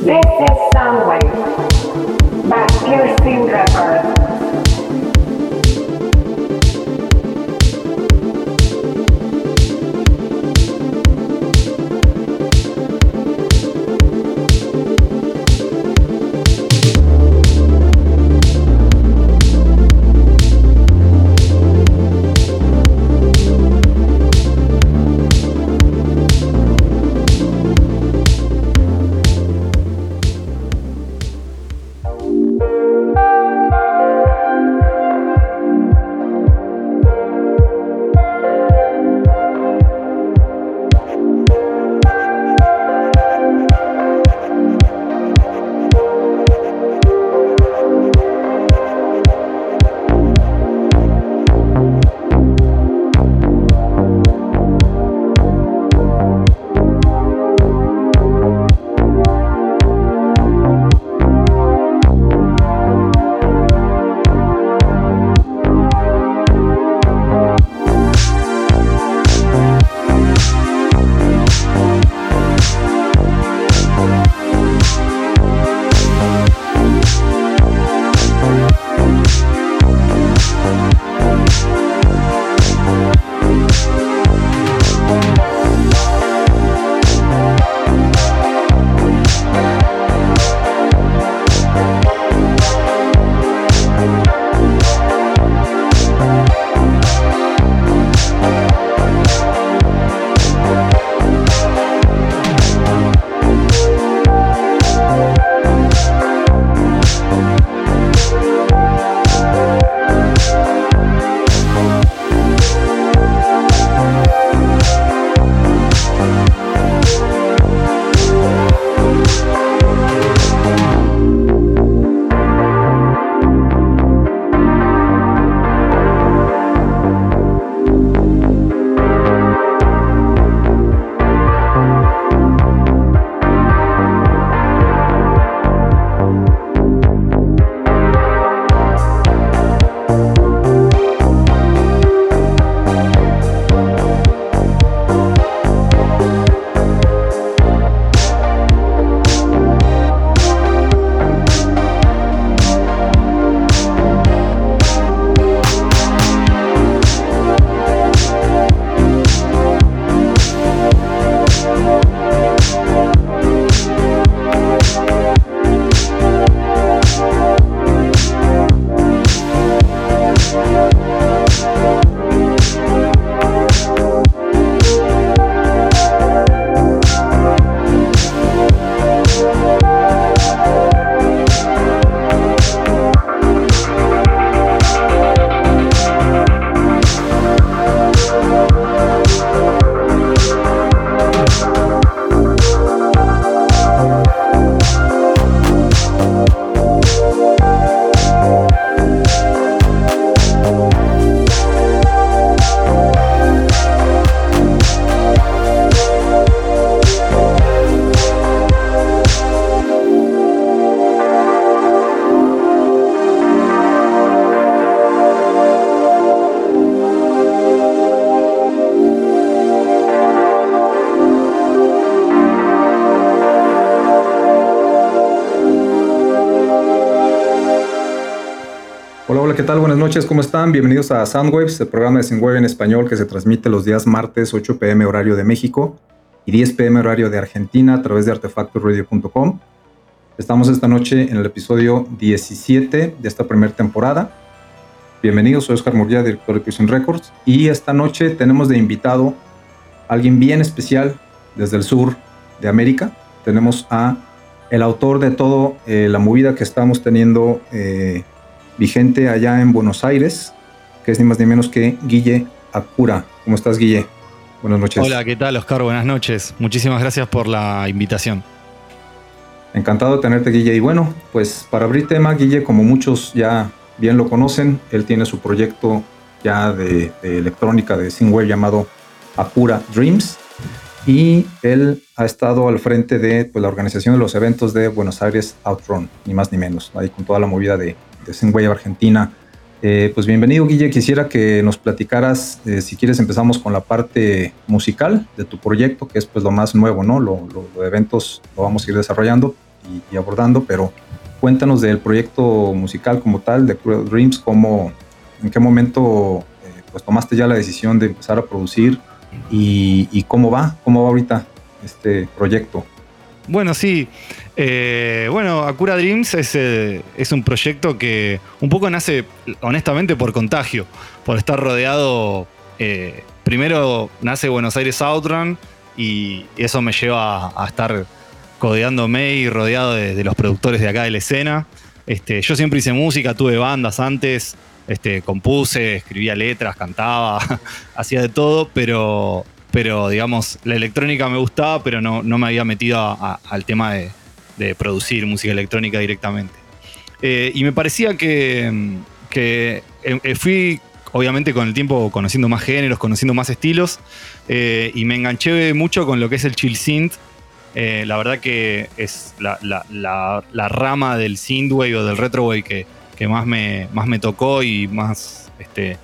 This is Soundwave by Pure Steam ¿qué tal? Buenas noches, ¿cómo están? Bienvenidos a Soundwaves, el programa de Synthwave en español que se transmite los días martes 8 pm horario de México y 10 pm horario de Argentina a través de artefactoradio.com. Estamos esta noche en el episodio 17 de esta primera temporada. Bienvenidos, soy Oscar Murguía, director de Prison Records, y esta noche tenemos de invitado a alguien bien especial desde el sur de América. Tenemos a el autor de todo eh, la movida que estamos teniendo eh, vigente allá en Buenos Aires, que es ni más ni menos que Guille Acura. ¿Cómo estás, Guille? Buenas noches. Hola, ¿qué tal, Oscar? Buenas noches. Muchísimas gracias por la invitación. Encantado de tenerte, Guille. Y bueno, pues para abrir tema, Guille, como muchos ya bien lo conocen, él tiene su proyecto ya de, electrónica de Singware llamado Acura Dreams. Y él ha estado al frente de pues, la organización de los eventos de Buenos Aires Outrun, ni más ni menos, ahí con toda la movida de, de Zenway Argentina. Eh, pues bienvenido, Guille. Quisiera que nos platicaras, eh, si quieres, empezamos con la parte musical de tu proyecto, que es pues lo más nuevo, ¿no? Lo, de eventos lo vamos a ir desarrollando. y, abordando, pero cuéntanos del proyecto musical como tal, de Cruel Dreams, cómo, en qué momento eh, pues tomaste ya la decisión de empezar a producir y, cómo va, cómo va ahorita este proyecto. Bueno, sí. Eh, bueno, Acura Dreams es, eh, es, un proyecto que un poco nace, honestamente, por contagio, por estar rodeado. primero nace Buenos Aires Outrun y eso me lleva a, estar codeándome y rodeado de, los productores de acá de la escena. Este, yo siempre hice música, tuve bandas antes, este, compuse, escribía letras, cantaba, hacía de todo, pero, pero digamos, la electrónica me gustaba, pero no me había metido al tema de, producir música electrónica directamente. Eh, y me parecía que, que eh, fui obviamente con el tiempo conociendo más géneros, conociendo más estilos, eh, y me enganché mucho con lo que es el chill synth. Eh, la verdad que es la, rama del synthwave o del retrowave que, que más, me, más me tocó y más, este,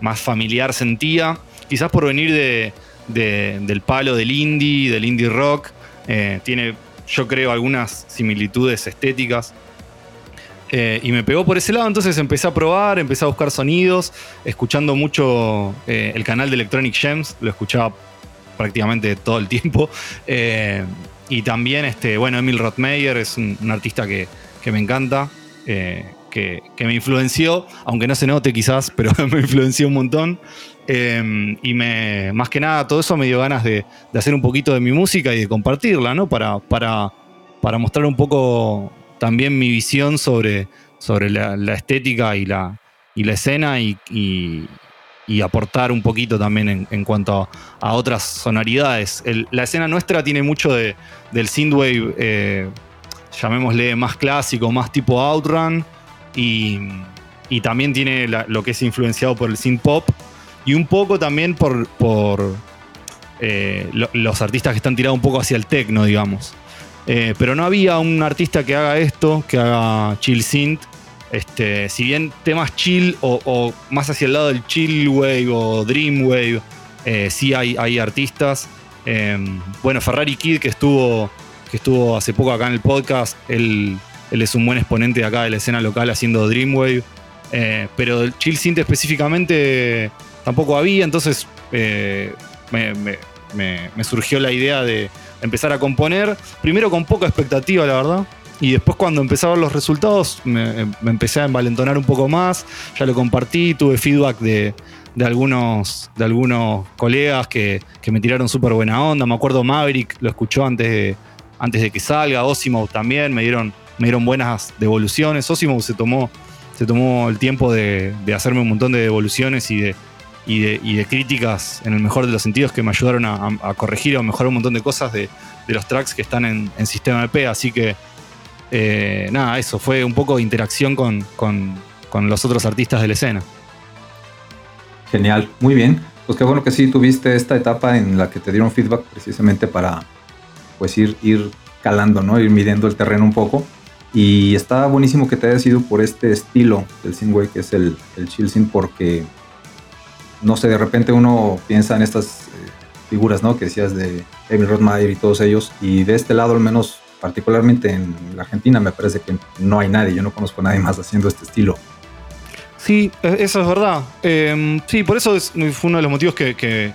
más familiar sentía. Quizás por venir de, del palo del indie, del indie rock, eh, tiene yo creo algunas similitudes estéticas eh, y me pegó por ese lado, entonces empecé a probar, empecé a buscar sonidos, escuchando mucho eh, el canal de Electronic Gems, lo escuchaba prácticamente todo el tiempo. Eh, y también, este, bueno, Emil Rothmeyer es un, artista que, me encanta, que, me influenció, aunque no se note quizás, pero me influenció un montón. Y me, más que nada, todo eso me dio ganas de, hacer un poquito de mi música y de compartirla, ¿no? Para, para, para mostrar un poco también mi visión sobre, sobre la, estética y la, y la escena y, aportar un poquito también en, cuanto a, otras sonoridades. la escena nuestra tiene mucho de, del synthwave, eh, llamémosle más clásico, más tipo outrun, y, también tiene lo que es influenciado por el synth pop, y un poco también por, por eh, los artistas que están tirados un poco hacia el techno, digamos. Eh, pero no había un artista que haga esto, que haga chill synth. Este, si bien temas chill o, más hacia el lado del chill wave o dream wave, eh, sí hay, hay artistas. Em, bueno, Ferrari Kid, que estuvo, que estuvo hace poco acá en el podcast, él, es un buen exponente de acá de la escena local haciendo Dreamwave. Pero el chill synth específicamente tampoco había, entonces me surgió la idea de, empezar a componer, primero con poca expectativa, la verdad. Y después cuando empecé a ver los resultados me, empecé a envalentonar un poco más, ya lo compartí, tuve feedback de, algunos, de algunos colegas que, me tiraron súper buena onda. Me acuerdo Maverick lo escuchó antes de, antes de que salga, Osimo también, me dieron, me dieron buenas devoluciones. Osimo se tomó, se tomó el tiempo de, hacerme un montón de devoluciones y de, y de, críticas en el mejor de los sentidos que me ayudaron a, corregir o mejorar un montón de cosas de, los tracks que están en, sistema EP. Así que, eh, nada, eso fue un poco de interacción con, los otros artistas de la escena. Genial, muy bien. Pues qué bueno que sí tuviste esta etapa en la que te dieron feedback precisamente para pues ir, ir calando, ¿no? Ir midiendo el terreno un poco. Y está buenísimo que te hayas ido por este estilo del synthwave que es el, el chill synth porque no sé, de repente uno piensa en estas eh, figuras, ¿no? Que decías de Emil Rothmeier y todos ellos, y de este lado, al menos particularmente en la Argentina, me parece que no hay nadie, yo no conozco a nadie más haciendo este estilo. Sí, e, eso es verdad. Em, sí, por eso fue uno de los motivos que,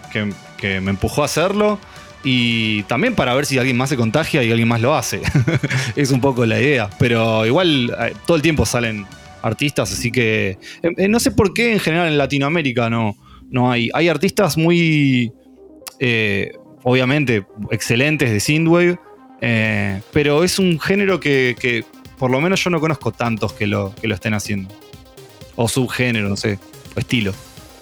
me empujó a hacerlo. Y también para ver si alguien más se contagia y alguien más lo hace. es un poco la idea. Pero igual eh, todo el tiempo salen artistas, así que em, eh, no sé por qué en general en Latinoamérica no, no hay. Hay artistas muy, eh, obviamente, excelentes de Synthwave, eh, pero es un género que, por lo menos yo no conozco tantos que lo, que lo estén haciendo. O subgénero, no sé, o estilo.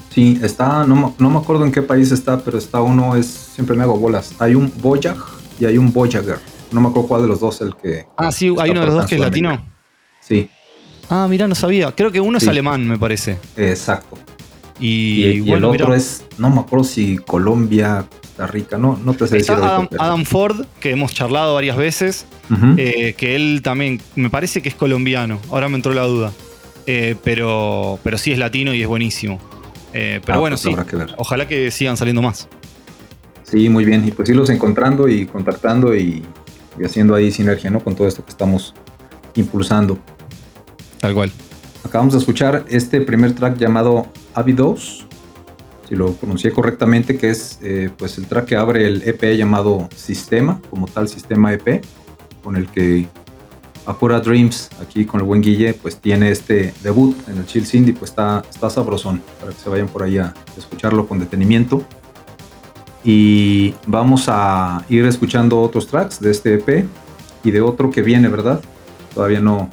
Sí, está, no, me acuerdo en qué país está, pero está uno, es, siempre me hago bolas. Hay un Voyag y hay un Voyager. No me acuerdo cuál de los dos el que... Ah, sí, hay uno de los dos que es latino. Sí. Ah, mira, no sabía. Creo que uno es alemán, me parece. Exacto. Y, el otro es, no me acuerdo si Colombia, Costa Rica, no, no te sé decir. Adam, Adam, Ford, que hemos charlado varias veces, eh, que él también, me parece que es colombiano, ahora me entró la duda. Eh, pero, pero sí es latino y es buenísimo. Eh, pero ah, bueno, pues sí, ojalá que sigan saliendo más. Sí, muy bien. Y pues irlos encontrando y contactando y, y haciendo ahí sinergia ¿no? con todo esto que estamos impulsando. Tal cual. Acabamos de escuchar este primer track llamado Avidos, si lo pronuncié correctamente, que es eh, pues el track que abre el EP llamado Sistema, como tal Sistema EP, con el que Akura Dreams, aquí con el buen Guille, pues tiene este debut en el Chill Cindy, pues está, está sabrosón, para que se vayan por ahí a escucharlo con detenimiento. Y vamos a ir escuchando otros tracks de este EP y de otro que viene, ¿verdad? Todavía no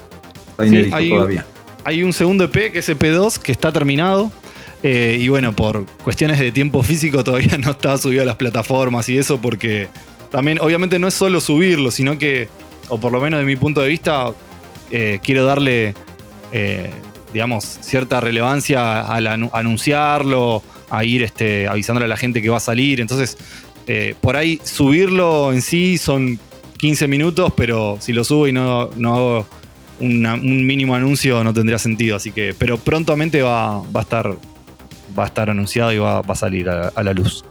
está inédito todavía. Hay un segundo EP que es EP2 que está terminado. Eh, y bueno, por cuestiones de tiempo físico todavía no está subido a las plataformas y eso porque también obviamente no es solo subirlo, sino que, o por lo menos de mi punto de vista, eh, quiero darle, eh, digamos, cierta relevancia al anunciarlo, a ir este, avisándole a la gente que va a salir. Entonces, por ahí subirlo en sí son 15 minutos, pero si lo subo y no, no hago un mínimo anuncio no tendría sentido. Así que, pero prontamente va, va a estar va a estar anunciado y va, a salir a, la luz.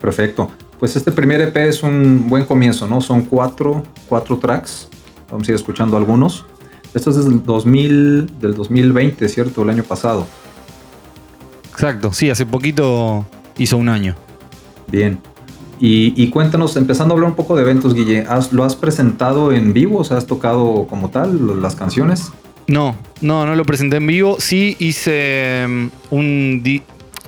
Perfecto. Pues este primer EP es un buen comienzo, ¿no? Son cuatro, cuatro tracks. Vamos a ir escuchando algunos. Esto es del, 2000, del 2020, ¿cierto? El año pasado. Exacto, sí, hace poquito hizo un año. Bien. Y, cuéntanos, empezando a hablar un poco de eventos, Guille, ¿lo has presentado en vivo? O sea, ¿has tocado como tal las canciones? No, no, no lo presenté en vivo. Sí hice mm, un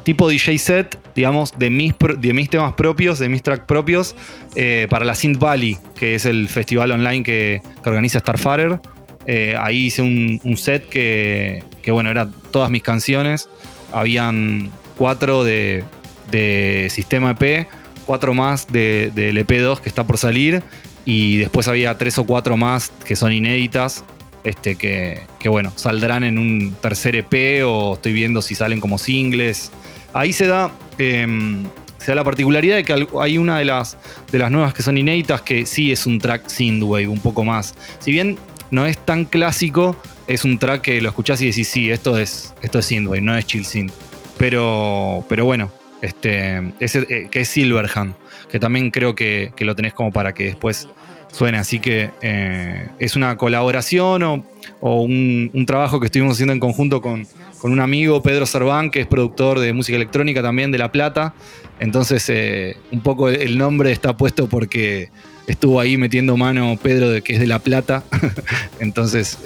tipo DJ set, digamos, de mis, de mis temas propios, de mis tracks propios, eh, para la Synth Valley, que es el festival online que, organiza Starfarer. Eh, ahí hice un, set que, bueno, eran todas mis canciones. Habían cuatro de, de Sistema EP cuatro más del de EP2 que está por salir y después había tres o cuatro más que son inéditas, este, que, bueno, saldrán en un tercer EP o estoy viendo si salen como singles. Ahí se da, em, se da la particularidad de que hay una de las, de las nuevas que son inéditas que sí es un track synthwave, un poco más. Si bien no es tan clásico, es un track que lo escuchás y decís, sí, esto es, esto es synthwave, no es chill synth. Pero, pero bueno, este, eh, que es Silverhand, que también creo que, lo tenés como para que después suene. Así que eh, es una colaboración o, un, trabajo que estuvimos haciendo en conjunto con, un amigo, Pedro Cerván, que es productor de música electrónica también de La Plata. Entonces, eh, un poco el nombre está puesto porque estuvo ahí metiendo mano Pedro, de, que es de La Plata. Entonces,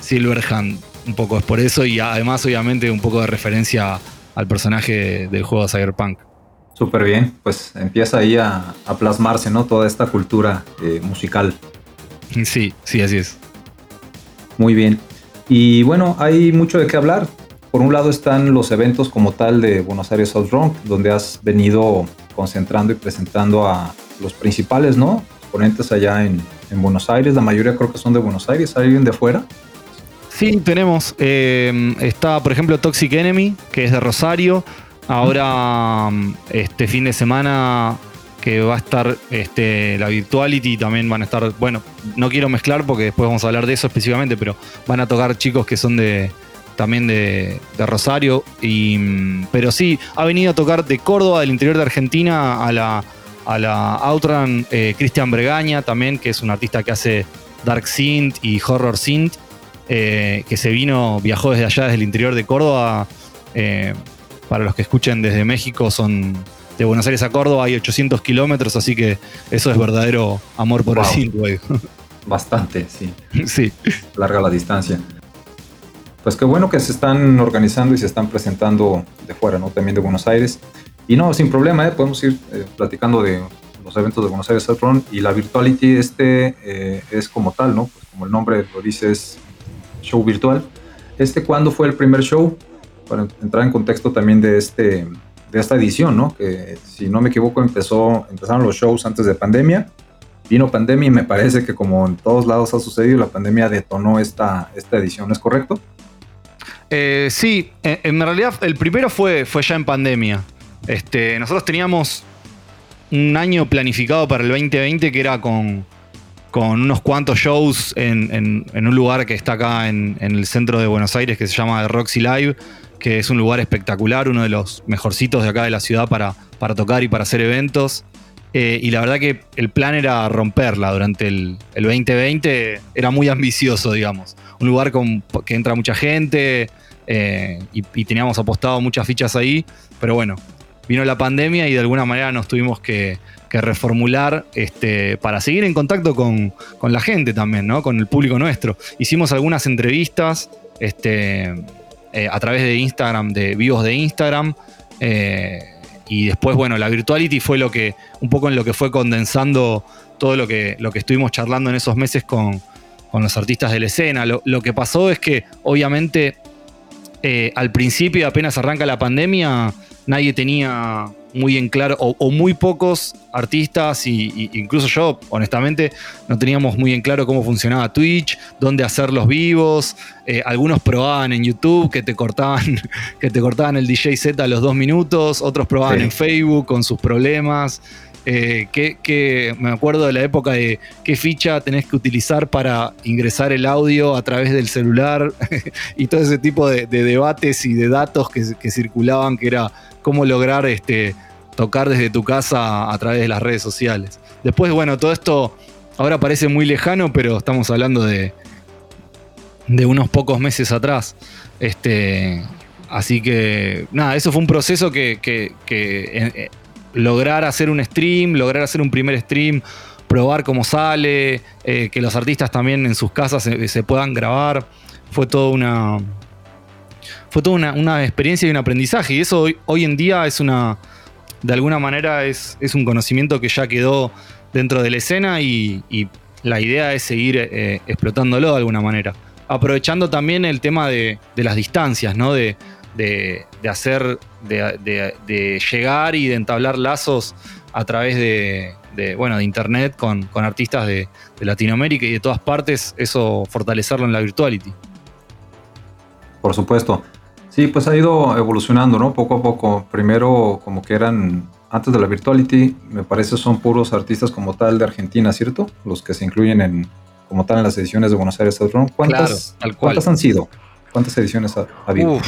Silverhand, un poco es por eso y además, obviamente, un poco de referencia al personaje del juego de Cyberpunk. Súper bien, pues empieza ahí a, plasmarse, ¿no? Toda esta cultura eh, musical. Sí, sí, así es. Muy bien. Y bueno, hay mucho de qué hablar. Por un lado están los eventos como tal de Buenos Aires South Rock, donde has venido concentrando y presentando a los principales, ¿no? Ponentes allá en, en Buenos Aires. La mayoría creo que son de Buenos Aires. ¿Hay alguien de fuera? Sí, tenemos. Eh, está, por ejemplo, Toxic Enemy, que es de Rosario. Ahora, este fin de semana que va a estar este, la Virtuality, también van a estar, bueno, no quiero mezclar porque después vamos a hablar de eso específicamente, pero van a tocar chicos que son de también de, Rosario. Y, pero sí, ha venido a tocar de Córdoba, del interior de Argentina, a la, a la Outrun eh, Cristian Bregaña también, que es un artista que hace Dark Synth y Horror Synth. Eh, que se vino, viajó desde allá, desde el interior de Córdoba. Eh, para los que escuchen desde México, son de Buenos Aires a Córdoba, hay 800 kilómetros, así que eso es verdadero amor por el synthwave. Bastante, sí. sí. Larga la distancia. Pues qué bueno que se están organizando y se están presentando de fuera, ¿no? También de Buenos Aires. Y no, sin problema, ¿eh? podemos ir platicando de los eventos de Buenos Aires Run y la Virtuality este es como tal, ¿no? Pues como el nombre lo dice, es show virtual. ¿Este cuándo fue el primer show? Para entrar en contexto también de, este, de esta edición, ¿no? Que si no me equivoco empezó, empezaron los shows antes de pandemia. Vino pandemia y me parece que como en todos lados ha sucedido, la pandemia detonó esta, esta edición, ¿es correcto? Eh, sí, en, realidad el primero fue, fue ya en pandemia. Este, nosotros teníamos un año planificado para el 2020 que era con, con unos cuantos shows en, un lugar que está acá en, el centro de Buenos Aires que se llama Roxy Live, que es un lugar espectacular, uno de los mejorcitos de acá de la ciudad para, para tocar y para hacer eventos. Eh, y la verdad que el plan era romperla durante el, 2020. Era muy ambicioso, digamos. Un lugar con, que entra mucha gente eh, y, teníamos apostado muchas fichas ahí. Pero bueno, vino la pandemia y de alguna manera nos tuvimos que, reformular este, para seguir en contacto con, la gente también, ¿no? Con el público nuestro. Hicimos algunas entrevistas este, eh, a través de Instagram, de vivos de Instagram. Y después, bueno, la virtuality fue lo que, un poco en lo que fue condensando todo lo que, lo que estuvimos charlando en esos meses con, los artistas de la escena. Lo, que pasó es que, obviamente, eh, al principio, apenas arranca la pandemia, nadie tenía muy en claro, o, muy pocos artistas, y, incluso yo, honestamente, no teníamos muy en claro cómo funcionaba Twitch, dónde hacer los vivos. Eh, algunos probaban en YouTube que te cortaban, que te cortaban el DJ set a los dos minutos, otros probaban en Facebook con sus problemas. Eh, me acuerdo de la época de qué ficha tenés que utilizar para ingresar el audio a través del celular y todo ese tipo de, debates y de datos que, circulaban, que era cómo lograr este, tocar desde tu casa a través de las redes sociales. Después, bueno, todo esto ahora parece muy lejano, pero estamos hablando de, de unos pocos meses atrás. Este, así que, nada, eso fue un proceso que, lograr hacer un stream, lograr hacer un primer stream, probar cómo sale, eh, que los artistas también en sus casas se, puedan grabar, fue todo una, fue toda una, experiencia y un aprendizaje. Y eso hoy, en día es una, de alguna manera es, es, un conocimiento que ya quedó dentro de la escena y, la idea es seguir eh, explotándolo de alguna manera. Aprovechando también el tema de, las distancias, ¿no? De, hacer, de, llegar y de entablar lazos a través de, bueno, de internet con, con artistas de, Latinoamérica y de todas partes, eso fortalecerlo en la virtuality. Por supuesto. Sí, pues ha ido evolucionando, ¿no? Poco a poco. Primero, como que eran, antes de la Virtuality, me parece son puros artistas como tal de Argentina, ¿cierto? Los que se incluyen en, como tal en las ediciones de Buenos Aires ¿Cuántas, ¿cuántas han sido? ¿Cuántas ediciones ha, habido?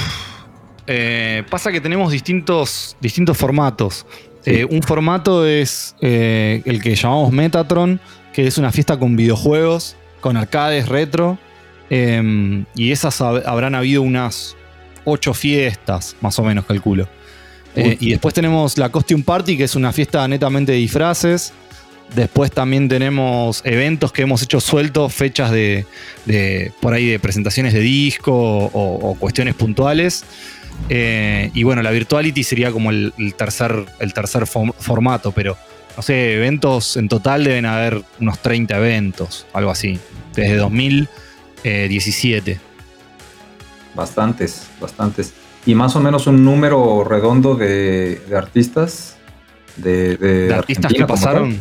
Eh, pasa que tenemos distintos, distintos formatos. Eh, un formato es eh, el que llamamos Metatron, que es una fiesta con videojuegos, con arcades retro. y esas habrán habido unas ocho fiestas, más o menos calculo. Y después tenemos la Costume Party, que es una fiesta netamente de disfraces. Después también tenemos eventos que hemos hecho sueltos, fechas de, por ahí de presentaciones de disco o, cuestiones puntuales. Eh, y bueno, la virtuality sería como el, tercer, el tercer formato, pero no sé, eventos en total deben haber unos 30 eventos, algo así, desde 2017. Bastantes, bastantes. Y más o menos un número redondo de, artistas. De, artistas que pasaron.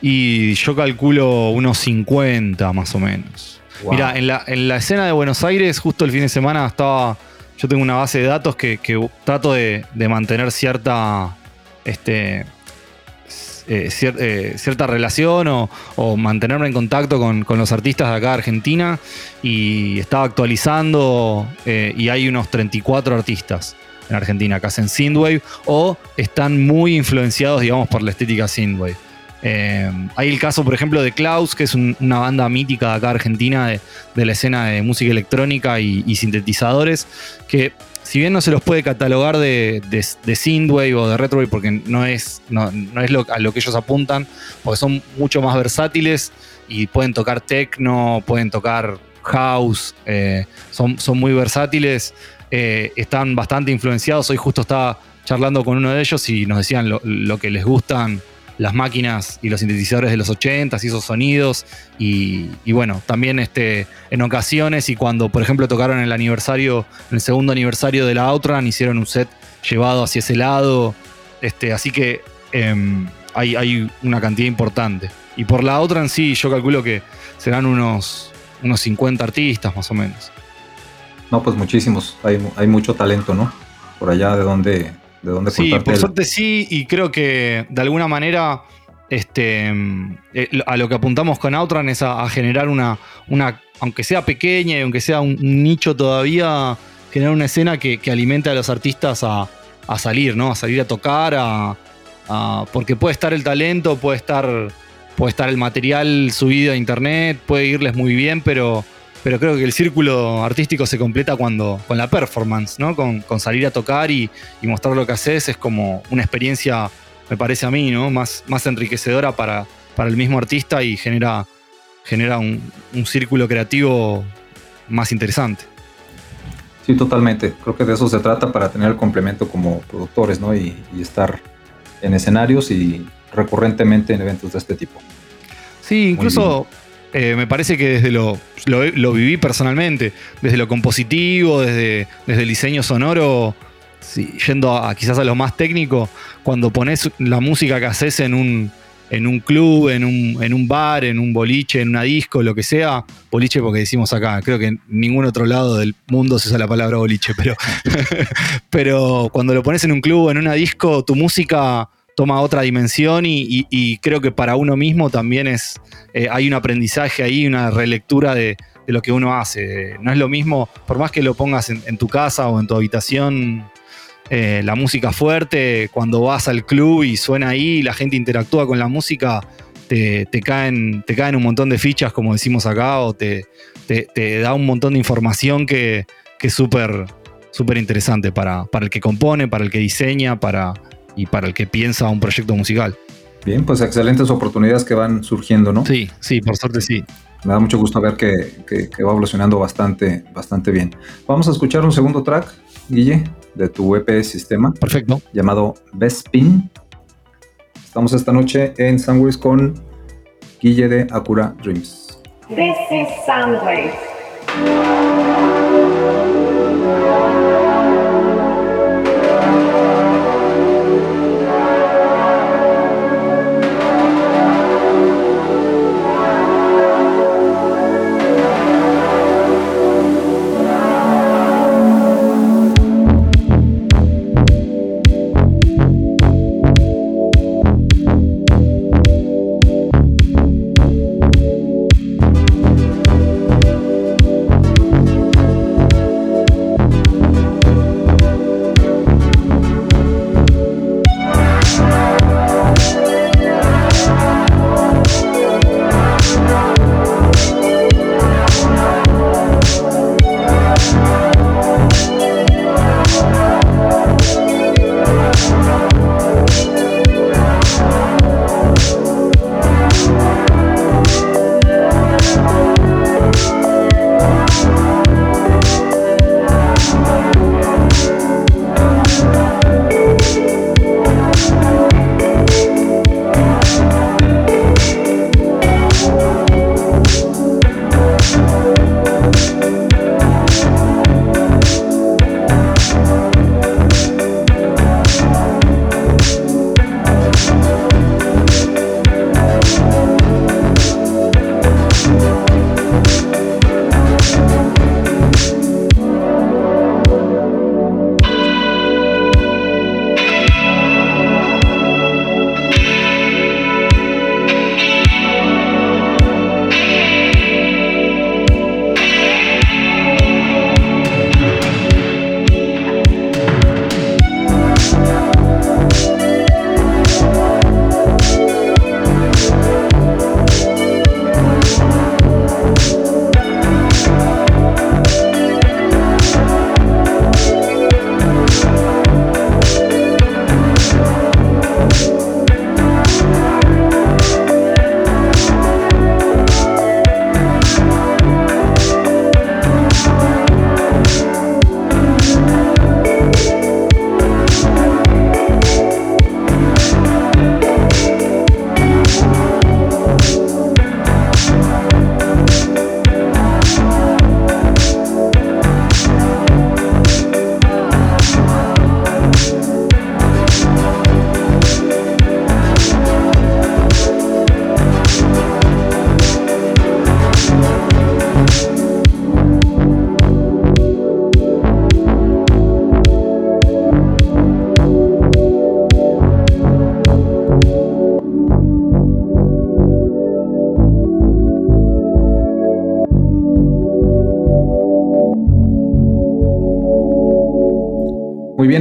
Y yo calculo unos 50 más o menos. Mira, en la, en la, escena de Buenos Aires, justo el fin de semana estaba. Yo tengo una base de datos que, trato de, de, mantener cierta. Este, eh, eh, cierta relación o, mantenerme en contacto con, los artistas de acá de Argentina y estaba actualizando eh, y hay unos 34 artistas en Argentina que hacen synthwave o están muy influenciados, digamos, por la estética synthwave. Hay el caso, por ejemplo, de Klaus, que es una banda mítica de acá Argentina de, la escena de música electrónica y, y sintetizadores, que si bien no se los puede catalogar de, de, synthwave o de retrowave porque no es, no, es lo, a lo que ellos apuntan, porque son mucho más versátiles y pueden tocar techno, pueden tocar house, eh, son, son muy versátiles, eh, están bastante influenciados. Hoy justo estaba charlando con uno de ellos y nos decían lo, lo que les gustan las máquinas y los sintetizadores de los 80 y esos sonidos. Y, bueno, también este, en ocasiones y cuando, por ejemplo, tocaron el aniversario, el segundo aniversario de la Outrun, hicieron un set llevado hacia ese lado. Este, así que em, hay, hay, una cantidad importante. Y por la Outrun sí, yo calculo que serán unos, unos 50 artistas más o menos. No, pues muchísimos. Hay, hay mucho talento, ¿no? Por allá de donde de dónde Sí, por suerte sí, y creo que de alguna manera este, eh, a lo que apuntamos con Outrun es a, generar una, una, aunque sea pequeña y aunque sea un, nicho todavía, generar una escena que, alimente a los artistas a, salir, ¿no? A salir a tocar, a, Ah, porque puede estar el talento, puede estar, puede estar el material subido a internet, puede irles muy bien, pero, pero creo que el círculo artístico se completa cuando, con la performance, ¿no? Con, salir a tocar y, mostrar lo que haces es como una experiencia, me parece a mí, ¿no? Más, más enriquecedora para, para el mismo artista y genera, genera un, círculo creativo más interesante. Sí, totalmente. Creo que de eso se trata para tener el complemento como productores, ¿no? y estar en escenarios y recurrentemente en eventos de este tipo. Sí, incluso eh, me parece que desde lo, lo, viví personalmente, desde lo compositivo, desde, desde el diseño sonoro, yendo a, quizás a lo más técnico, cuando pones la música que haces en un, en un club, en un, en un bar, en un boliche, en una disco, lo que sea, boliche porque decimos acá, creo que en ningún otro lado del mundo se usa la palabra boliche, pero, pero cuando lo pones en un club, en una disco, tu música toma otra dimensión y, creo que para uno mismo también es, eh, hay un aprendizaje ahí, una relectura de, lo que uno hace. No es lo mismo, por más que lo pongas en tu casa o en tu habitación eh, la música fuerte, cuando vas al club y suena ahí, la gente interactúa con la música, te, caen, te caen un montón de fichas, como decimos acá, o te, da un montón de información que, es súper súper interesante para, para el que compone, para el que diseña para, y para el que piensa un proyecto musical. Bien, pues excelentes oportunidades que van surgiendo, ¿no? Sí, sí, por suerte sí. Me da mucho gusto ver que, que va evolucionando bastante, bastante bien. Vamos a escuchar un segundo track, Guille de tu EP Sistema. Perfecto. Llamado Bespin. Estamos esta noche en Soundwaves con Guille de Acura Dreams. This is Soundwaves.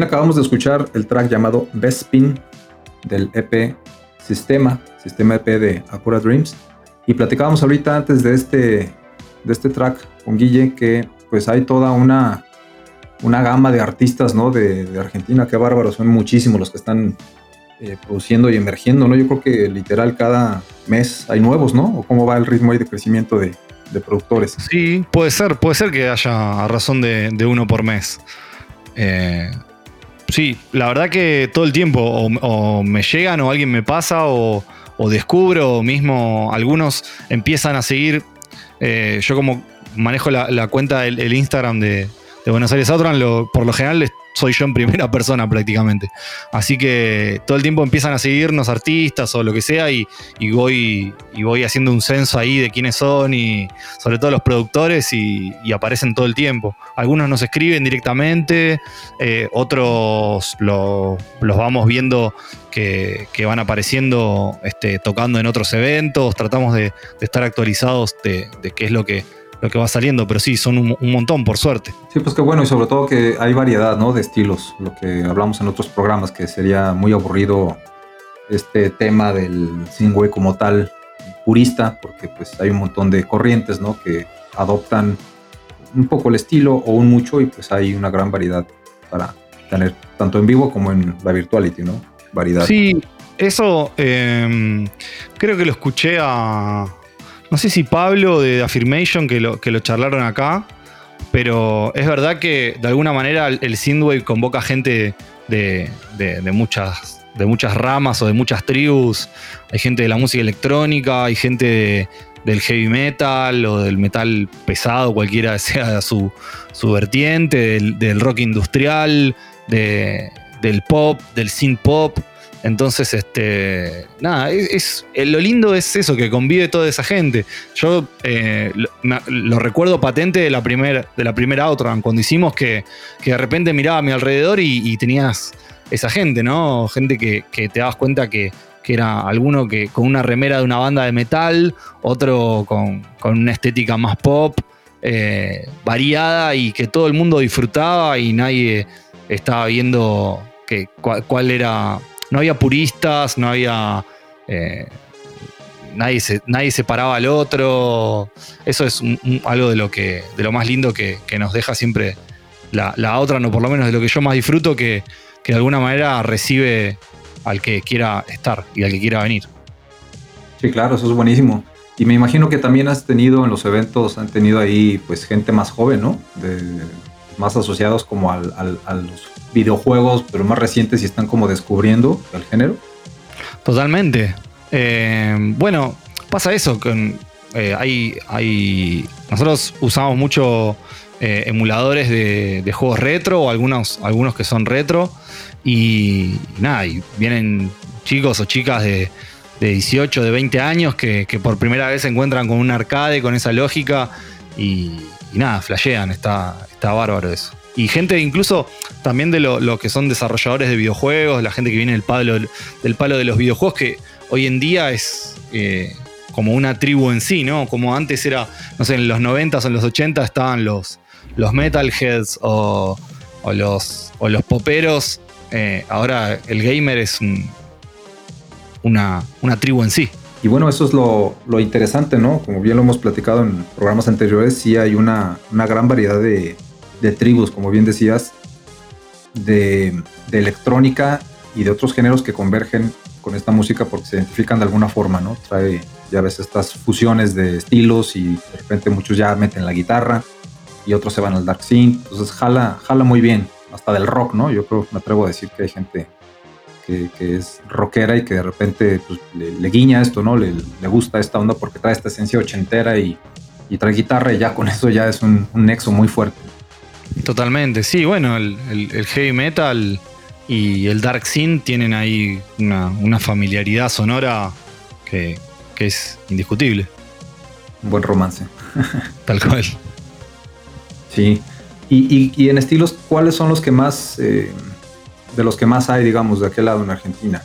Acabamos de escuchar el track llamado Bespin del EP Sistema, Sistema EP de Acura Dreams. Y platicábamos ahorita antes de este, de este track con Guille que pues hay toda una, una gama de artistas ¿no? de, Argentina, qué bárbaro, son muchísimos los que están eh, produciendo y emergiendo, ¿no? Yo creo que literal cada mes hay nuevos, ¿no? ¿O cómo va el ritmo ahí de crecimiento de, productores? Sí, puede ser, puede ser que haya a razón de, uno por mes. Eh, sí, la verdad que todo el tiempo o, me llegan o alguien me pasa o, descubro o mismo algunos empiezan a seguir. Eh, yo como manejo la, cuenta, el, Instagram de, Buenos Aires Outrun, por lo general soy yo en primera persona prácticamente. Así que todo el tiempo empiezan a seguirnos artistas o lo que sea y, voy, y voy haciendo un censo ahí de quiénes son y sobre todo los productores y, aparecen todo el tiempo. Algunos nos escriben directamente, eh, otros los vamos viendo que, van apareciendo este, tocando en otros eventos, tratamos de, estar actualizados de qué es lo que lo que va saliendo, pero sí, son un, montón, por suerte. Sí, pues qué bueno, y sobre todo que hay variedad, ¿no? De estilos, lo que hablamos en otros programas, que sería muy aburrido este tema del singüe como tal purista, porque pues hay un montón de corrientes, ¿no? Que adoptan un poco el estilo o un mucho, y pues hay una gran variedad para tener tanto en vivo como en la virtuality, ¿no? Variedad. Sí, eso em, creo que lo escuché a, no sé si Pablo de Affirmation, que lo, que lo charlaron acá, pero es verdad que de alguna manera el Synthwave convoca gente de, muchas, de muchas ramas o de muchas tribus. Hay gente de la música electrónica, hay gente del heavy metal o del metal pesado, cualquiera sea su, su vertiente, del, rock industrial, del pop, del synth pop. Entonces, este, nada, es, lo lindo es eso, que convive toda esa gente. Yo eh, lo, recuerdo patente de la, primer, de la primera Outrun, cuando hicimos que, de repente miraba a mi alrededor y, tenías esa gente, ¿no? Gente que, te dabas cuenta que, era alguno que con una remera de una banda de metal, otro con, una estética más pop, eh, variada y que todo el mundo disfrutaba y nadie estaba viendo que, cuál era no había puristas, no había. Eh, nadie, se, separaba al otro. Eso es algo de lo, que, de lo más lindo que, nos deja siempre la, otra, no por lo menos de lo que yo más disfruto, que, de alguna manera recibe al que quiera estar y al que quiera venir. Sí, claro, eso es buenísimo. Y me imagino que también has tenido en los eventos, han tenido ahí pues gente más joven, ¿no? Más asociados como al, a los videojuegos, pero más recientes y están como descubriendo el género. Totalmente. Eh, bueno, pasa eso. Con, eh, hay, hay, nosotros usamos mucho eh, emuladores de, juegos retro o algunos, algunos que son retro. Y, nada, y vienen chicos o chicas de, de 18, de 20 años que, por primera vez se encuentran con un arcade, con esa lógica. Y, y nada, flashean, está, está bárbaro eso. Y gente incluso también de lo, que son desarrolladores de videojuegos, la gente que viene del palo, del palo de los videojuegos, que hoy en día es eh, como una tribu en sí, ¿no? Como antes era, no sé, en los 90s o en los 80 estaban los, los metalheads o, los, o los poperos. Eh, ahora el gamer es una, una tribu en sí. Y bueno, eso es lo, interesante, ¿no? Como bien lo hemos platicado en programas anteriores, sí hay una, gran variedad de, tribus, como bien decías, de, electrónica y de otros géneros que convergen con esta música porque se identifican de alguna forma, ¿no? Trae, ya ves, estas fusiones de estilos y de repente muchos ya meten la guitarra y otros se van al dark synth, entonces jala, jala muy bien, hasta del rock, ¿no? Yo creo, me atrevo a decir que hay gente que, es rockera y que de repente pues, le, guiña esto, ¿no? Le, gusta esta onda porque trae esta esencia ochentera y, trae guitarra y ya con eso ya es un, nexo muy fuerte. Totalmente, sí, bueno, el, heavy metal y el dark synth tienen ahí una, familiaridad sonora que, es indiscutible. Un buen romance. Tal cual. Sí. Y, en estilos, ¿cuáles son los que más eh, de los que más hay, digamos, de aquel lado en Argentina.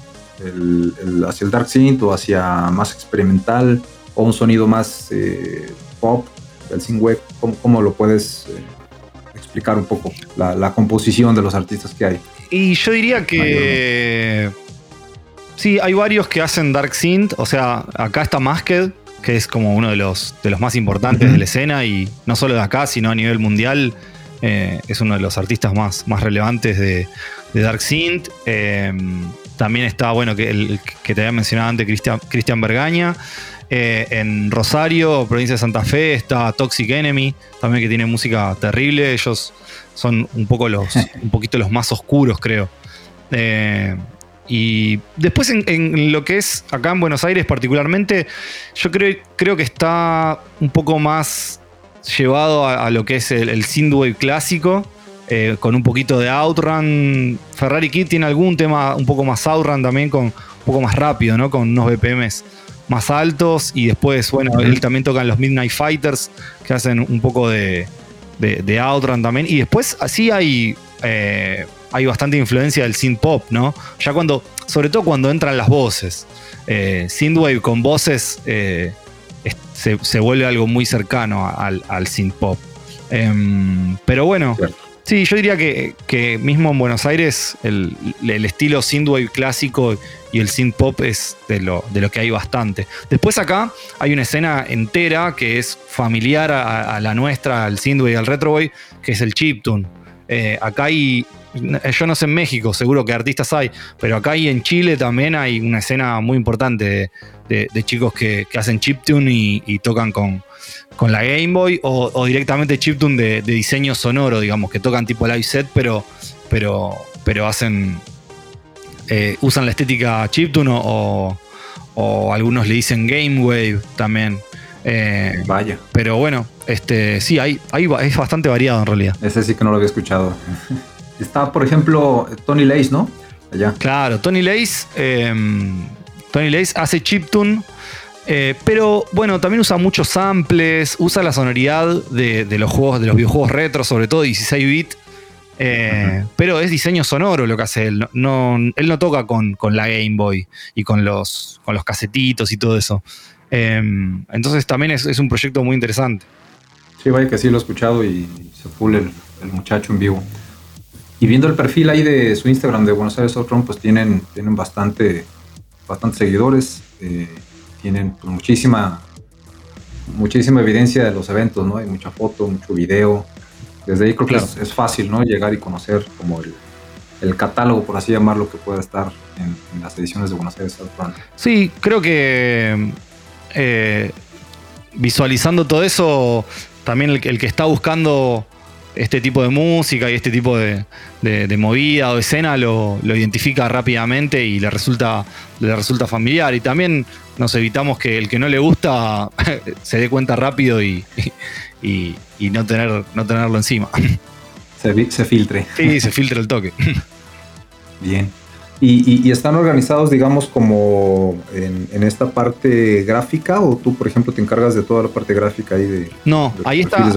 hacia el dark synth o hacia más experimental o un sonido más eh, pop del synth ¿cómo, ¿cómo, lo puedes eh, explicar un poco la, composición de los artistas que hay? Y yo diría que sí, hay varios que hacen Dark Synth. O sea, acá está Masked, que es como uno de los, de los más importantes de la escena, y no solo de acá, sino a nivel mundial. Eh, es uno de los artistas más, más relevantes de, Dark Synth. Em, también está, bueno, que, el, que te había mencionado antes, Cristian, Cristian Bergaña. Eh, en Rosario, provincia de Santa Fe, está Toxic Enemy, también que tiene música terrible. Ellos son un poco los, un poquito los más oscuros, creo. Eh, y después en, lo que es acá en Buenos Aires particularmente, yo creo, creo que está un poco más llevado a, lo que es el, synthwave clásico, eh, con un poquito de outrun. Ferrari Kid tiene algún tema un poco más outrun también, con un poco más rápido, ¿no? Con unos BPMs más altos. Y después, bueno, él también toca en los Midnight Fighters, que hacen un poco de, de, outrun también. Y después así hay... Eh, hay bastante influencia del synth pop, ¿no? Ya cuando, sobre todo cuando entran las voces. Eh, synthwave con voces eh, se, vuelve algo muy cercano al, al synth pop. Em, pero bueno, sí, yo diría que, mismo en Buenos Aires el, estilo synthwave clásico y el synth pop es de lo, de lo que hay bastante. Después acá hay una escena entera que es familiar a, la nuestra, al synthwave y al retrowave, que es el chiptune. Eh, acá hay yo no sé en México, seguro que artistas hay, pero acá y en Chile también hay una escena muy importante de, chicos que, hacen chiptune y, y tocan con, con, la Game Boy o, directamente chiptune de, de, diseño sonoro, digamos, que tocan tipo live set, pero, pero, pero hacen. Eh, usan la estética chiptune o, o, algunos le dicen Game Wave también. Eh, Vaya. Pero bueno, este, sí, hay, hay, es bastante variado en realidad. Ese sí que no lo había escuchado. Está, por ejemplo, Tony Lace, ¿no? Allá. Claro, Tony Lace. Em, Tony Lace hace chiptune. Eh, pero bueno, también usa muchos samples, usa la sonoridad de, los juegos, de los videojuegos retro, sobre todo 16 bit. Eh, pero es diseño sonoro lo que hace él. No, él no toca con, la Game Boy y con los, con los casetitos y todo eso. Em, entonces también es, un proyecto muy interesante. Sí, vaya que sí lo he escuchado y se pule el muchacho en vivo. Y viendo el perfil ahí de su Instagram de Buenos Aires Outrun, pues tienen, tienen bastante, bastantes seguidores, eh, tienen pues, muchísima, muchísima evidencia de los eventos, ¿no? Hay mucha foto, mucho video. Desde ahí creo que es, fácil, ¿no? Llegar y conocer como el, catálogo, por así llamarlo, que pueda estar en, las ediciones de Buenos Aires. Sí, creo que eh, visualizando todo eso, también el, el que está buscando este tipo de música y este tipo de, movida o escena lo, identifica rápidamente y le resulta, le resulta familiar. Y también nos evitamos que el que no le gusta se dé cuenta rápido y, no, tener, no tenerlo encima. Se, se filtre. Sí, se filtre el toque. Bien. Y, están organizados, digamos, como en, esta parte gráfica, o tú, por ejemplo, te encargas de toda la parte gráfica ahí de. No, ahí está.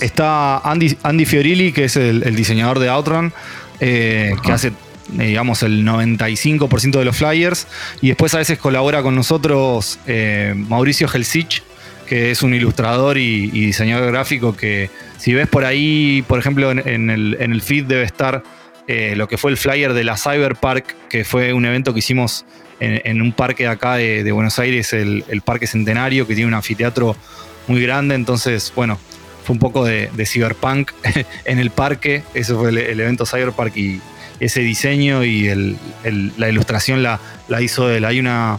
Está Andy, Andy Fiorilli, que es el, diseñador de Outrun, eh, que hace digamos, el 95% de los flyers. Y después a veces colabora con nosotros eh, Mauricio Helsich, que es un ilustrador y, diseñador gráfico que si ves por ahí, por ejemplo, en, el, en el feed debe estar eh, lo que fue el flyer de la Cyberpark, que fue un evento que hicimos en, un parque de acá de, Buenos Aires, el, Parque Centenario, que tiene un anfiteatro muy grande. Entonces, bueno, fue un poco de, cyberpunk en el parque. Eso fue el, evento Cyberpark y ese diseño y la ilustración la, hizo él. Hay una,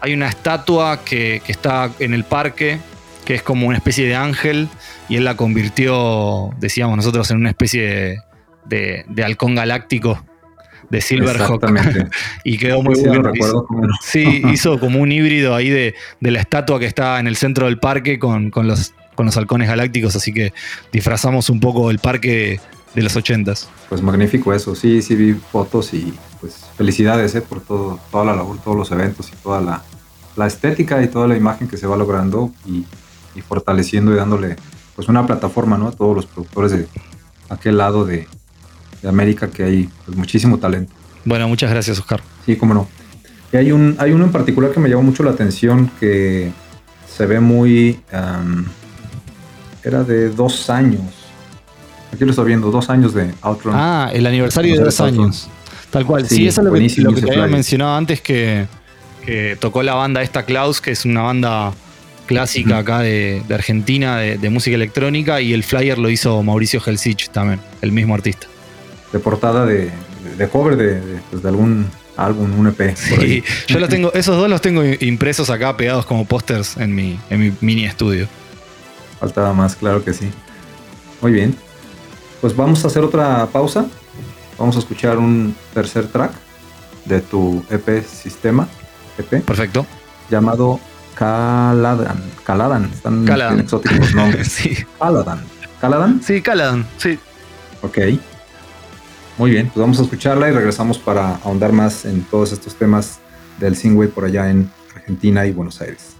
hay una estatua que, que está en el parque, que es como una especie de ángel, y él la convirtió, decíamos nosotros, en una especie de de, halcón galáctico de Silverhawk. y quedó muy bueno. Sí, hizo como un híbrido ahí de, la estatua que está en el centro del parque con, los, con los halcones galácticos, así que disfrazamos un poco el parque de los ochentas. Pues magnífico eso, sí, sí vi fotos y pues felicidades eh, por todo, toda la labor, todos los eventos y toda la, estética y toda la imagen que se va logrando y, fortaleciendo y dándole pues una plataforma ¿no? a todos los productores de aquel lado de, de América que hay pues, muchísimo talento. Bueno, muchas gracias, Oscar. Sí, cómo no. Y hay, un, hay uno en particular que me llamó mucho la atención que se ve muy... era de dos años. Aquí lo estoy viendo, dos años de Outrun. Ah, el aniversario de dos años. Tal cual. Sí, eso es lo que, lo que te había mencionado antes que, tocó la banda esta Klaus, que es una banda clásica acá de, Argentina de, música electrónica y el flyer lo hizo Mauricio Helsich también, el mismo artista. De portada de, cover de, pues, de, algún álbum, un EP. Sí, yo los tengo, esos dos los tengo impresos acá pegados como pósters en mi, en mi mini estudio. Faltaba más, claro que sí. Muy bien. Pues vamos a hacer otra pausa. Vamos a escuchar un tercer track de tu EP Sistema. EP. Perfecto. Llamado Caladan. Caladan. Están Caladan. exóticos nombres. sí. Caladan. ¿Caladan? Sí, Caladan. Sí. Ok. Muy bien, pues vamos a escucharla y regresamos para ahondar más en todos estos temas del Singway por allá en Argentina y Buenos Aires.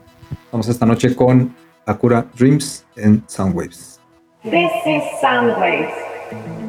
Vamos esta noche con Acura Dreams en Soundwaves. This is Soundwaves.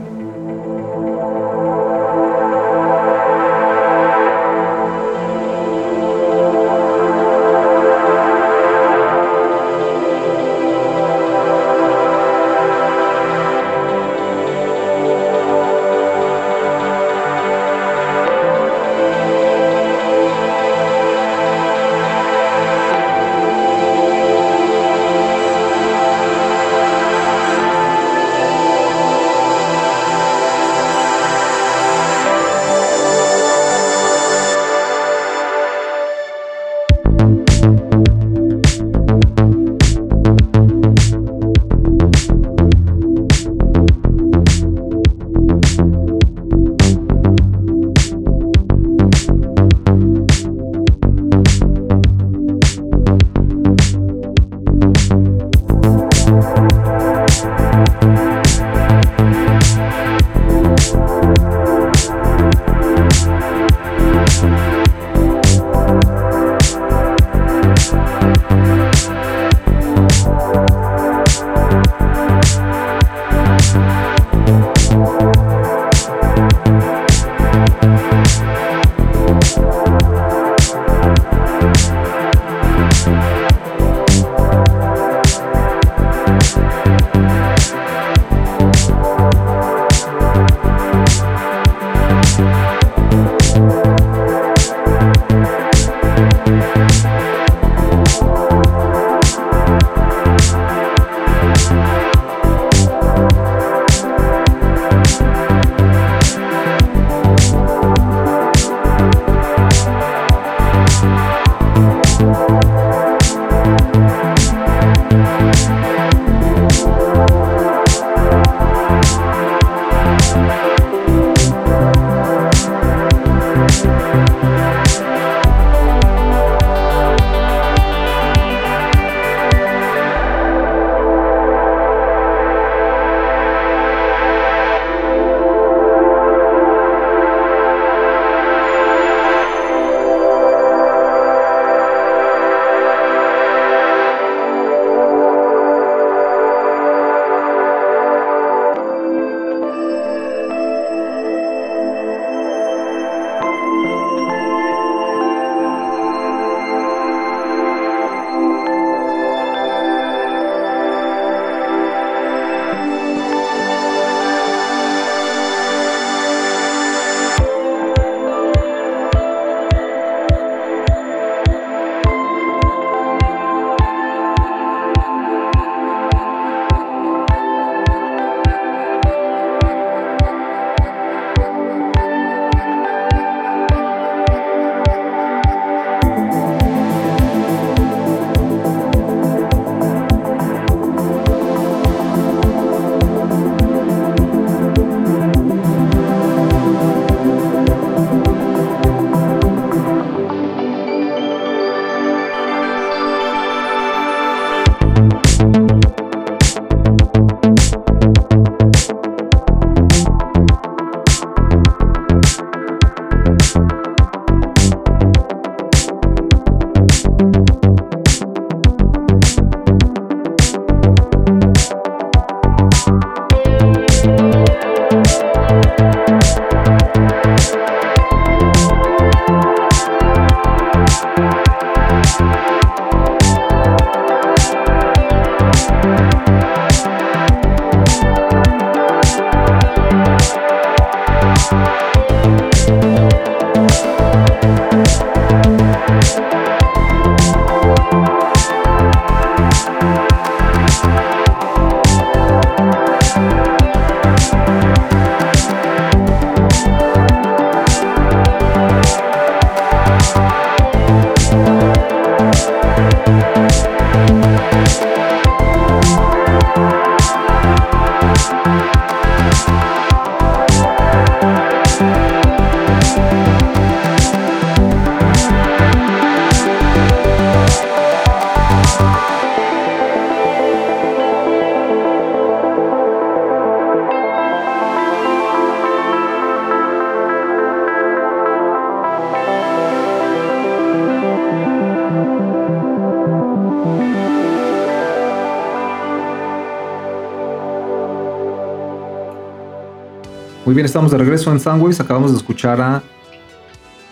Bien, estamos de regreso en Soundwaves. Acabamos de escuchar a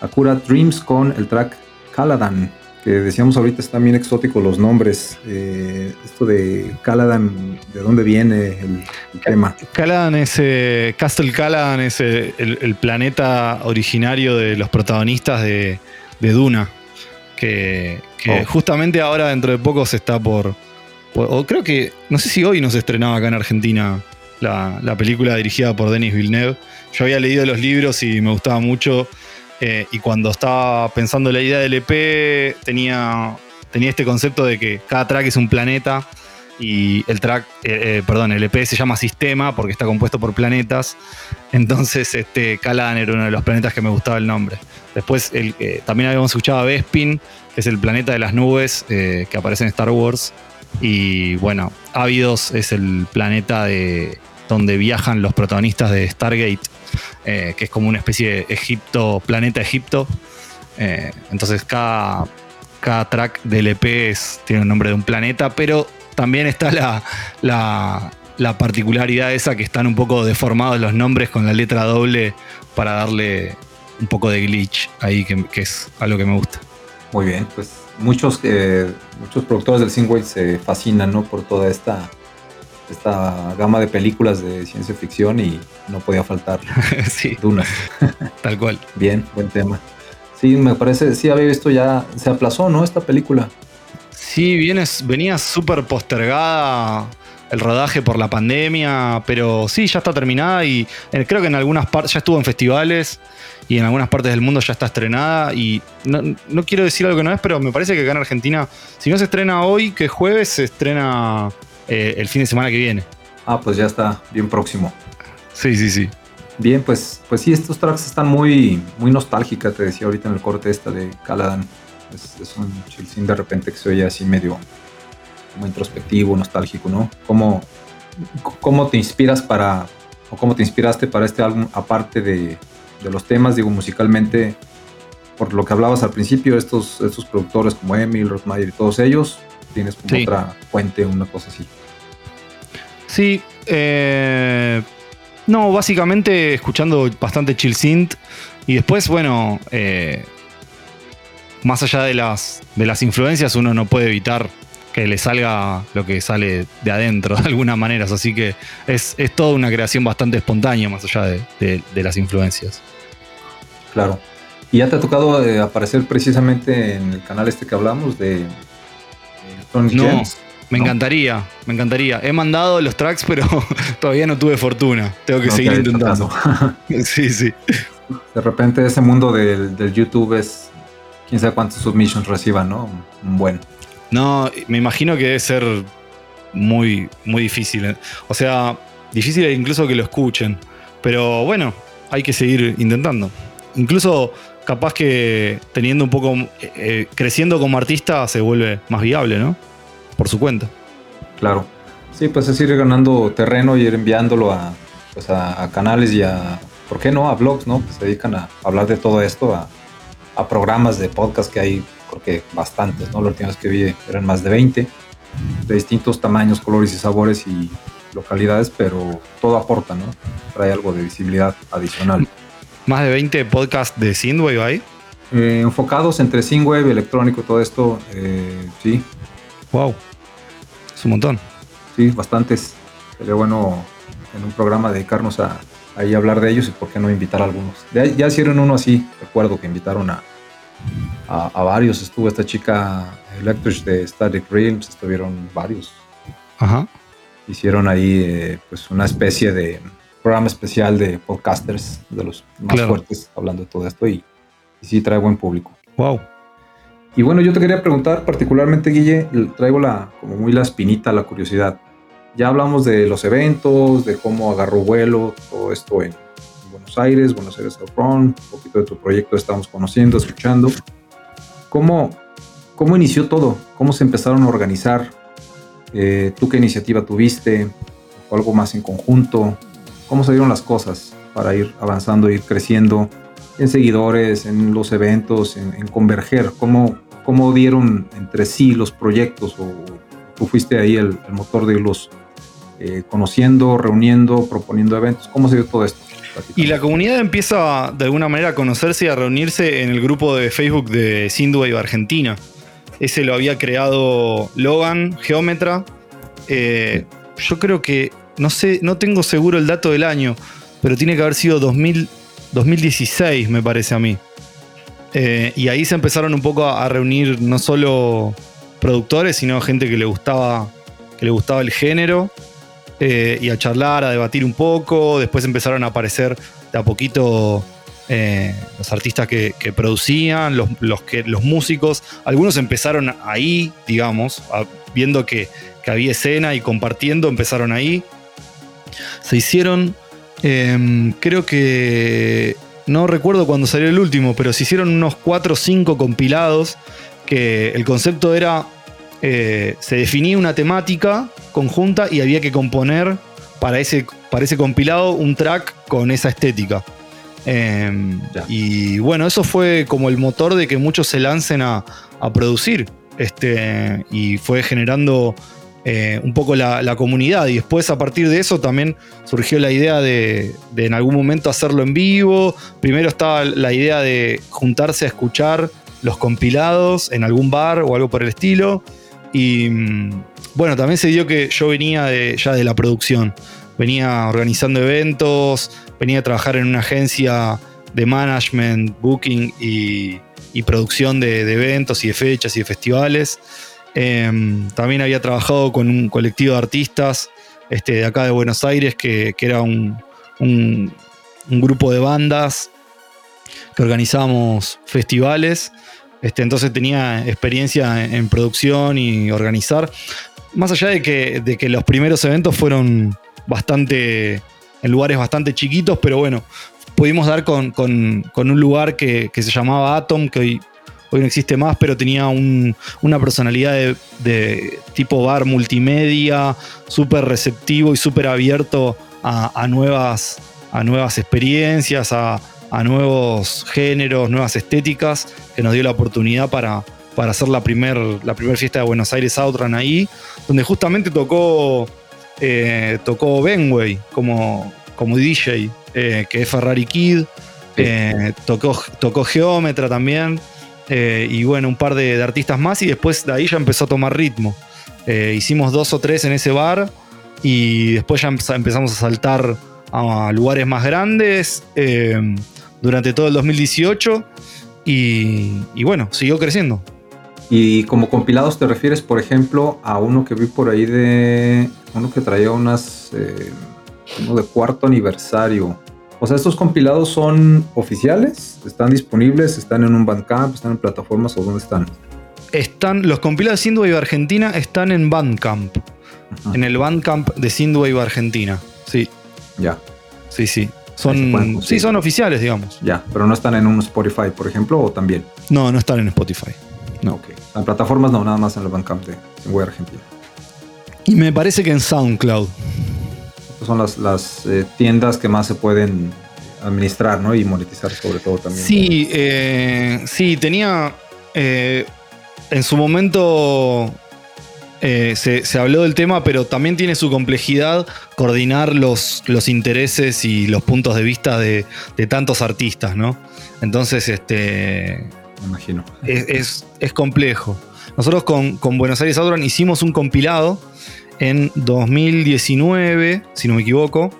Akura Dreams con el track Caladan, que decíamos ahorita están bien exóticos los nombres. Eh, esto de Caladan, ¿de dónde viene el, el tema? Caladan es. eh, Castle Caladan es eh, el, el planeta originario de los protagonistas de, de Duna. Que, que Oh. justamente ahora, dentro de poco, se está por, por- O creo que. No sé si hoy nos estrenaba acá en Argentina la, la película dirigida por Denis Villeneuve. Yo había leído los libros y me gustaba mucho. eh, y cuando estaba pensando la idea del EP, tenía, tenía este concepto de que cada track es un planeta y el track, eh, eh, perdón, el EP se llama Sistema porque está compuesto por planetas. Entonces, este, Caladan era uno de los planetas que me gustaba el nombre. Después, el, también habíamos escuchado a Bespin, que es el planeta de las nubes que aparece en Star Wars. Y bueno, Ávidos es el planeta de donde viajan los protagonistas de Stargate, eh, que es como una especie de Egipto, planeta Egipto. Eh, entonces cada, cada track del EP es- tiene un nombre de un planeta, pero también está la, la, la particularidad esa que están un poco deformados los nombres con la letra doble para darle un poco de glitch ahí, que, es algo que me gusta. Muy bien, pues muchos, eh, muchos productores del Synthwave se fascinan ¿no? por toda esta, esta gama de películas de ciencia ficción y no podía faltar sí, Duna. tal cual. Bien, buen tema. Sí, me parece, sí había visto ya, se aplazó, ¿no? Esta película. Sí, vienes, venía súper postergada el rodaje por la pandemia, pero sí, ya está terminada y eh, creo que en algunas partes ya estuvo en festivales y en algunas partes del mundo ya está estrenada y no, no quiero decir algo que no es, pero me parece que acá en Argentina, si no se estrena hoy, que es jueves, se estrena eh, el fin de semana que viene. Ah, pues ya está bien próximo. Sí, sí, sí. Bien, pues, pues sí, estos tracks están muy, muy nostálgicas, te decía ahorita en el corte esta de Caladan. Es, es un chilcín de repente que se oye así medio como introspectivo, nostálgico, ¿no? ¿Cómo, cómo te inspiras para, o cómo te inspiraste para este álbum, aparte de, de los temas, digo, musicalmente, por lo que hablabas al principio, estos, estos productores como Emil, Rosmayer y todos ellos, tienes como Sí. otra fuente, una cosa así. Sí, eh, no, básicamente escuchando bastante chill synth y después, bueno, eh, más allá de las, de las influencias, uno no puede evitar que le salga lo que sale de adentro de alguna manera, así que es, es toda una creación bastante espontánea más allá de, de- de las influencias. Claro. Y ya te ha tocado eh, aparecer precisamente en el canal este que hablamos de, No. Me ¿no? encantaría, me encantaría. He mandado los tracks, pero todavía no tuve fortuna. Tengo que No seguir intentando. Sí, sí. De repente ese mundo del, del YouTube es quién sabe cuántos submissions reciban, ¿no? Un buen. No, me imagino que debe ser muy, muy difícil. O sea, difícil incluso que lo escuchen. Pero bueno, hay que seguir intentando. Incluso capaz que teniendo un poco, eh, eh, creciendo como artista se vuelve más viable, ¿no? Por su cuenta. Claro. Sí, pues es ir ganando terreno y ir enviándolo a, pues a, a canales y a, ¿por qué no? A blogs, ¿no? Que se dedican a hablar de todo esto, a, a programas de podcast que hay, creo que bastantes, ¿no? La última vez que vi eran más de 20, de distintos tamaños, colores y sabores y localidades, pero todo aporta, ¿no? Trae algo de visibilidad adicional. Más de 20 podcasts de Synthwave hay. Eh, enfocados entre Synthwave, electrónico, todo esto, eh, sí, Wow. Es un montón. Sí, bastantes. Sería bueno en un programa dedicarnos a ahí hablar de ellos y por qué no invitar a algunos. Ya, ya hicieron uno así, recuerdo que invitaron a, a, a varios. Estuvo esta chica Electric de Static Realms, estuvieron varios. Ajá. Hicieron ahí eh, pues una especie de programa especial de podcasters, de los más Claro. fuertes, hablando de todo esto y, y sí trae buen público. Wow. Y bueno, yo te quería preguntar particularmente, Guille, traigo la, como muy la espinita, la curiosidad. Ya hablamos de los eventos, de cómo agarró vuelo, todo esto en, en Buenos Aires, Buenos Aires Out Front, un poquito de tu proyecto estamos conociendo, escuchando. ¿Cómo, cómo inició todo? ¿Cómo se empezaron a organizar? Eh, ¿Tú qué iniciativa tuviste? ¿O algo más en conjunto? ¿Cómo se dieron las cosas para ir avanzando, ir creciendo en seguidores, en los eventos, en, en converger? ¿Cómo, ¿Cómo dieron entre sí los proyectos? ¿O tú fuiste ahí el, el motor de irlos eh, conociendo, reuniendo, proponiendo eventos? ¿Cómo se dio todo esto? Y la comunidad empieza de alguna manera a conocerse y a reunirse en el grupo de Facebook de Synthwave Argentina. Ese lo había creado Logan, Geómetra. Eh, yo creo que, no sé, no tengo seguro el dato del año, pero tiene que haber sido 2000, 2016, me parece a mí. Eh, y ahí se empezaron un poco a, reunir no solo productores, sino gente que le gustaba, que le gustaba el género. Eh, y a charlar, a debatir un poco. Después empezaron a aparecer de a poquito eh, los artistas que, producían, los músicos. Algunos empezaron ahí, digamos, viendo que, había escena y compartiendo, empezaron ahí. Se hicieron, em, creo que, no recuerdo cuándo salió el último, pero se hicieron unos 4 o 5 compilados que el concepto era, eh, se definía una temática conjunta y había que componer para ese, para ese compilado un track con esa estética. Em, y bueno, eso fue como el motor de que muchos se lancen a, producir. Este, y fue generando eh, un poco la, comunidad. Y después, a partir de eso, también surgió la idea de, en algún momento hacerlo en vivo. Primero estaba la idea de juntarse a escuchar los compilados en algún bar o algo por el estilo. Y mm, bueno, también se dio que yo venía ya de la producción venía organizando eventos, venía a trabajar en una agencia de management, booking y, producción de, eventos y de fechas y de festivales. Em, también había trabajado con un colectivo de artistas este, de acá de Buenos Aires, que, era un, grupo de bandas que organizábamos festivales. Este, entonces tenía experiencia en, producción y organizar. Más allá de que, de que los primeros eventos fueron bastante, en lugares bastante chiquitos, pero bueno, pudimos dar con, un lugar que, se llamaba Atom, que hoy, hoy no existe más, pero tenía una personalidad de, tipo bar multimedia, súper receptivo y súper abierto a, nuevas, a nuevas experiencias, a, nuevos géneros, nuevas estéticas, que nos dio la oportunidad para, para hacer la primera la primer fiesta de Buenos Aires Outrun ahí, donde justamente tocó eh, tocó Benway como, como DJ, eh, que es Ferrari Kid. Eh, tocó, tocó Geómetra también. Y bueno, un par de, artistas más. Y después de ahí ya empezó a tomar ritmo. hicimos dos o tres en ese bar. Y después ya empezamos a saltar a lugares más grandes durante todo el 2018. Y, y bueno, siguió creciendo. Y como compilados te refieres, por ejemplo, a uno que vi por ahí de uno que traía unas eh, uno de cuarto aniversario. O sea, estos compilados son oficiales, están disponibles, están en un Bandcamp, están en plataformas o dónde están. Están los compilados de Synthwave Argentina están en Bandcamp, en el Bandcamp de Synthwave Argentina. Sí. Ya. Sí, sí. Son, sí, son oficiales, digamos. Ya, pero no están en un Spotify, por ejemplo, o también. No, no están en Spotify. No. Ok. En plataformas no, nada más en el Bandcamp de Synthwave Argentina. Y me parece que en SoundCloud. Son las, eh, tiendas que más se pueden administrar ¿no? y monetizar sobre todo también. Sí, eh, sí, tenía... Eh, en su momento se, habló del tema, pero también tiene su complejidad coordinar los, los intereses y los puntos de vista de, tantos artistas, ¿no? Entonces, este. Me imagino. Es, complejo. Nosotros con, con Buenos Aires Outrun hicimos un compilado en 2019, si no me equivoco.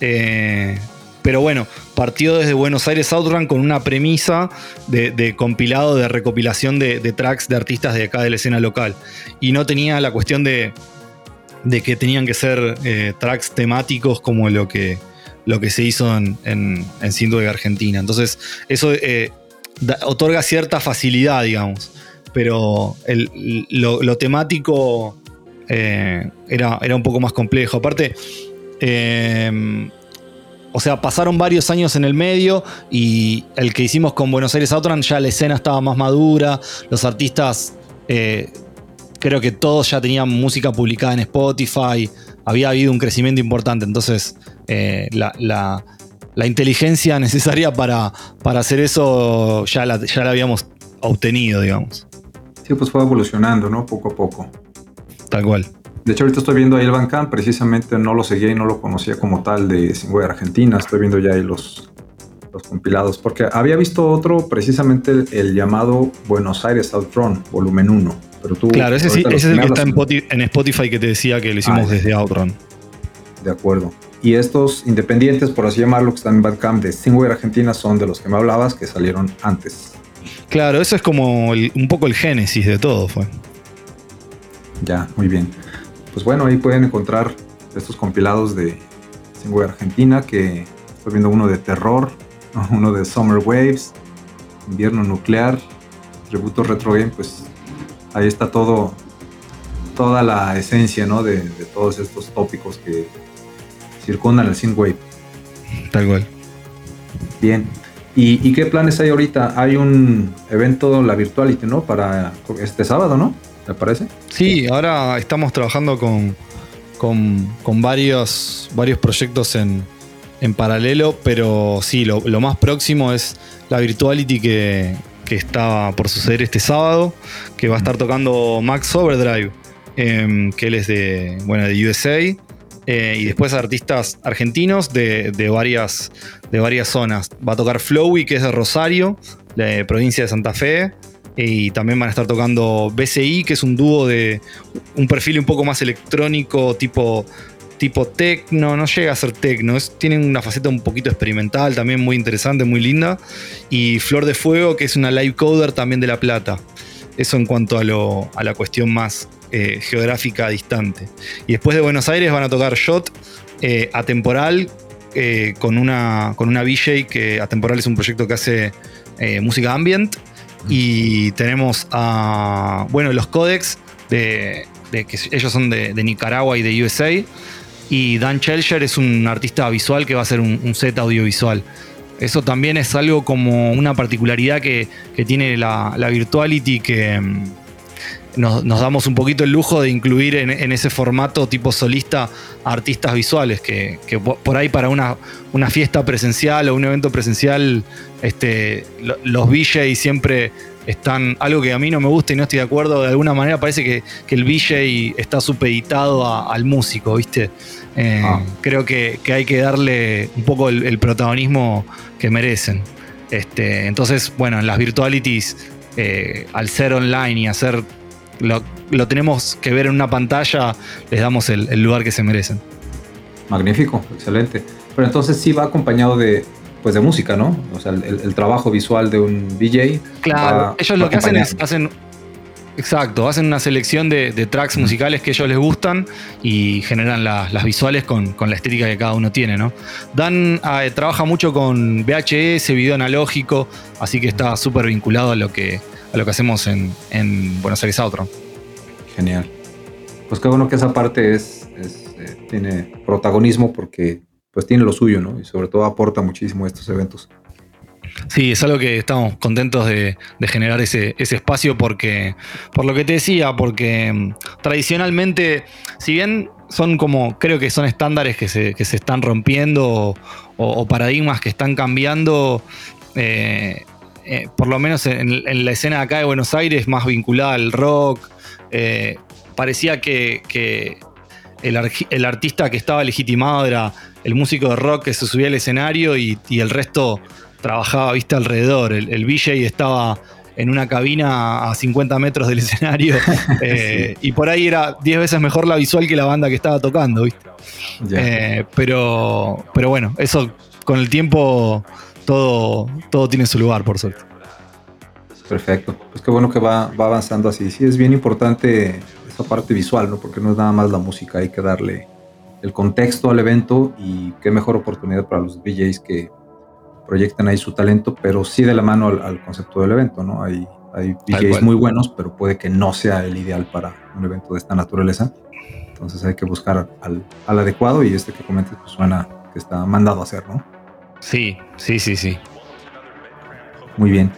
Eh, pero bueno, partió desde Buenos Aires Outrun con una premisa de, compilado, de recopilación de, tracks de artistas de acá de la escena local. Y no tenía la cuestión de, que tenían que ser eh, tracks temáticos como lo que, se hizo en, en, de Argentina. Entonces, eso eh, otorga cierta facilidad, digamos. Pero lo temático eh, era, era un poco más complejo. Aparte, eh, o sea, pasaron varios años en el medio y el que hicimos con Buenos Aires Outrun ya la escena estaba más madura, los artistas, eh, creo que todos ya tenían música publicada en Spotify, había habido un crecimiento importante, entonces la, inteligencia necesaria para, para hacer eso ya la, ya la habíamos obtenido, digamos. Sí, pues fue evolucionando, ¿no? Poco a poco. Tal cual. De hecho, ahorita estoy viendo ahí el Bandcamp, precisamente no lo seguía y no lo conocía como tal de Singway Argentina. Estoy viendo ya ahí los, los compilados, porque había visto otro, precisamente el, llamado Buenos Aires Outrun, volumen 1. Pero tú, claro, ese, sí, ese es el que está en Spotify que te decía que lo hicimos ah, desde Outrun. De acuerdo. Y estos independientes, por así llamarlo, que están en Bandcamp de Singway Argentina, son de los que me hablabas, que salieron antes. Claro, eso es como un poco el génesis de todo, fue. Ya, muy bien. Pues bueno, ahí pueden encontrar estos compilados de Singway Argentina, que estoy viendo uno de terror, uno de Summer Waves, Invierno Nuclear, Tributo Retro Game, pues ahí está todo, toda la esencia ¿no? de, todos estos tópicos que circundan el Synthwave. Tal cual. Bien. ¿Y, qué planes hay ahorita? Hay un evento, la Virtuality, ¿no? Para este sábado, ¿no? ¿Me parece? Sí, ahora estamos trabajando con, con, varios, varios proyectos en, en paralelo, pero sí, lo, más próximo es la Virtuality que, que, está por suceder este sábado, que va a estar tocando Max Overdrive, em, que él es de, bueno, de USA. Eh, y después artistas argentinos de, varias, de varias zonas. Va a tocar Flowy, que es de Rosario, de provincia de Santa Fe. Y también van a estar tocando BCI, que es un dúo de un perfil un poco más electrónico, tipo, tipo tecno, no llega a ser tecno, tienen una faceta un poquito experimental, también muy interesante, muy linda. Y Flor de Fuego, que es una live coder también de La Plata. Eso en cuanto a, lo, a la cuestión más eh, geográfica distante. Y después de Buenos Aires van a tocar Shot, eh, Atemporal, eh, con, una, con una VJ que Atemporal es un proyecto que hace música ambient. Y tenemos a, bueno, los Codex, de, que ellos son de, Nicaragua y de USA. Y Dan Chelcher es un artista visual que va a hacer un, set audiovisual. Eso también es algo como una particularidad que, tiene la, la Virtuality que nos, damos un poquito el lujo de incluir en, ese formato tipo solista a artistas visuales, que, por ahí para una, una, fiesta presencial o un evento presencial, este, los VJ siempre están, algo que a mí no me gusta y no estoy de acuerdo, de alguna manera parece que, el VJ está supeditado al músico, ¿viste? Eh, ah. Creo que, hay que darle un poco el, protagonismo que merecen. Este, entonces, bueno, en las virtualities, eh, al ser online y hacer lo, tenemos que ver en una pantalla, les damos el, lugar que se merecen. Magnífico, excelente. Pero entonces sí va acompañado de, pues de música, ¿no? O sea, el, trabajo visual de un DJ. Claro, ellos lo que hacen es, hacen, exacto, hacen una selección de, tracks musicales que ellos les gustan y generan las visuales con, la estética que cada uno tiene, ¿no? Dan ah, trabaja mucho con VHS, video analógico, así que está súper vinculado a lo que lo que hacemos en, Buenos Aires Outro. Genial. Pues qué bueno que esa parte es, eh, tiene protagonismo porque pues tiene lo suyo, ¿no? Y sobre todo aporta muchísimo a estos eventos. Sí, es algo que estamos contentos de, generar ese, espacio porque, por lo que te decía, porque mm, tradicionalmente, si bien son como, creo que son estándares que se, están rompiendo o, paradigmas que están cambiando, eh, eh, por lo menos en, la escena de acá de Buenos Aires, más vinculada al rock. Eh, parecía que, el, artista que estaba legitimado era el músico de rock que se subía al escenario y, el resto trabajaba, viste, alrededor. El, el VJ estaba en una cabina a 50 metros del escenario eh, y por ahí era 10 veces mejor la visual que la banda que estaba tocando, ¿viste? pero, pero bueno, eso con el tiempo todo, todo tiene su lugar, por suerte. Perfecto. Pues qué bueno que va, va avanzando así. Sí, es bien importante esa parte visual, ¿no? Porque no es nada más la música, hay que darle el contexto al evento y qué mejor oportunidad para los DJs que proyecten ahí su talento, pero sí de la mano al, concepto del evento, ¿no? Hay, hay DJs muy buenos, pero puede que no sea el ideal para un evento de esta naturaleza. Entonces hay que buscar al, al adecuado y este que comentes pues suena que está mandado a hacer, ¿no? Sí, sí, sí, sí. Muy bien.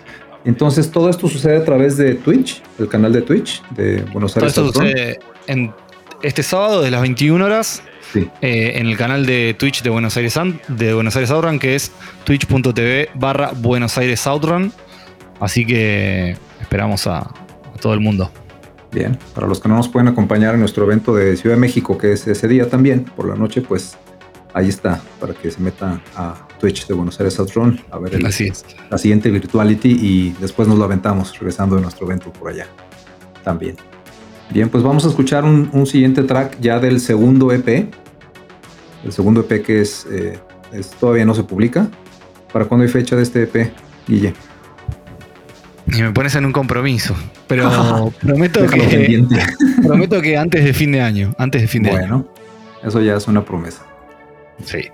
Entonces, todo esto sucede a través de Twitch, el canal de Twitch de Buenos Aires. Todo esto sucede en este sábado de las 21 horas eh, en el canal de Twitch de Buenos Aires de Buenos Aires Outrun, que es twitch.tv barra Buenos Aires Outrun. Así que esperamos a, todo el mundo. Bien, para los que no nos pueden acompañar en nuestro evento de Ciudad de México, que es ese día también, por la noche, pues ahí está, para que se metan a Twitch de Buenos Aires Outrun a ver el- Así es. la siguiente Virtuality y después nos lo aventamos regresando de nuestro evento por allá también. Bien, pues vamos a escuchar un, un siguiente track ya del segundo EP. El segundo EP que es, eh, es- todavía no se publica. ¿Para cuándo hay fecha de este EP, Guille? Y me pones en un compromiso. Pero prometo que, prometo que antes de fin de año. Antes de fin de año. Bueno, eso ya es una promesa. Sí.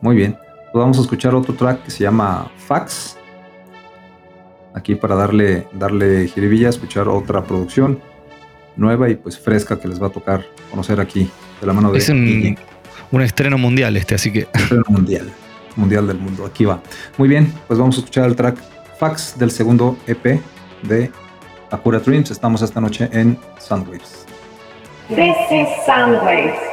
Muy bien. Pues vamos a escuchar otro track que se llama Fax. Aquí para darle, darle jiribilla, escuchar otra producción nueva y pues fresca que les va a tocar conocer aquí de la mano de Es un, un estreno mundial este, así que Estreno mundial. Mundial del mundo. Aquí va. Muy bien, pues vamos a escuchar el track Fax del segundo EP de Akura Dreams. Estamos esta noche en Soundwaves. This is Soundwaves.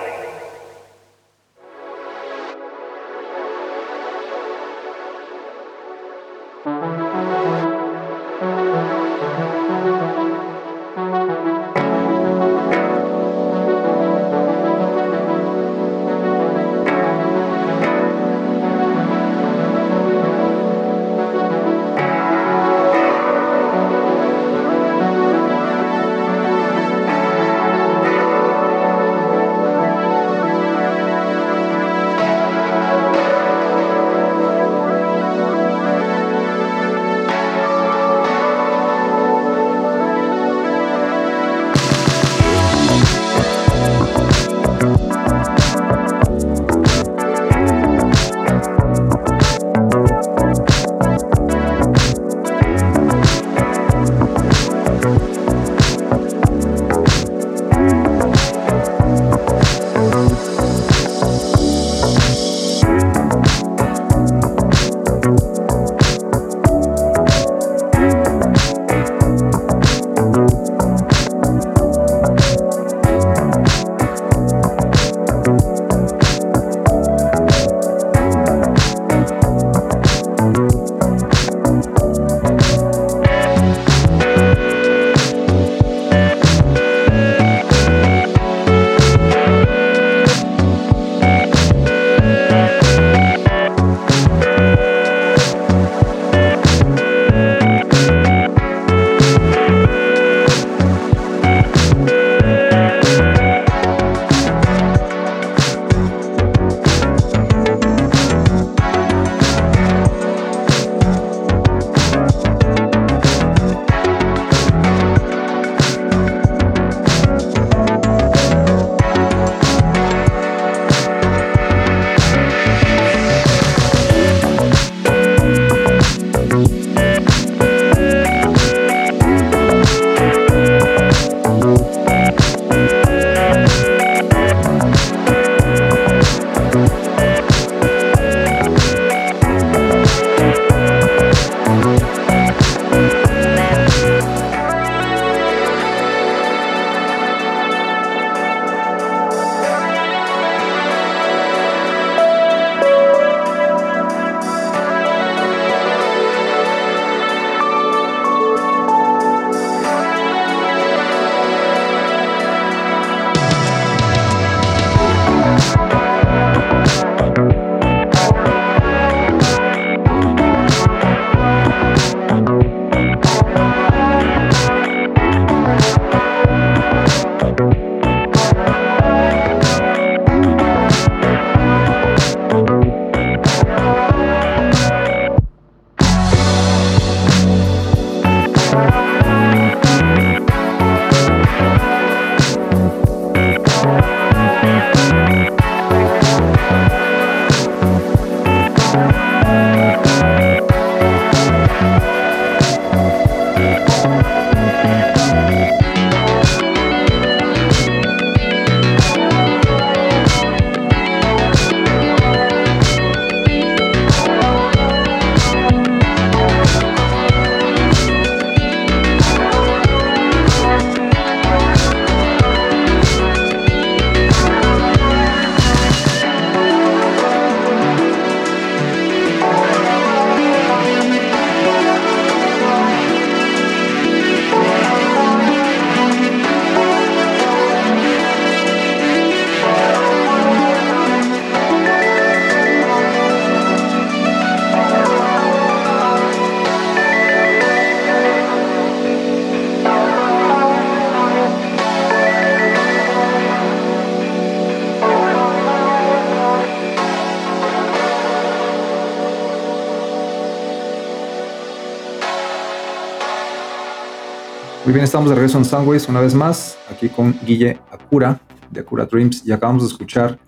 Estamos de regreso en Soundways una vez más, aquí con Guille Acura de Acura Dreams y acabamos de escuchar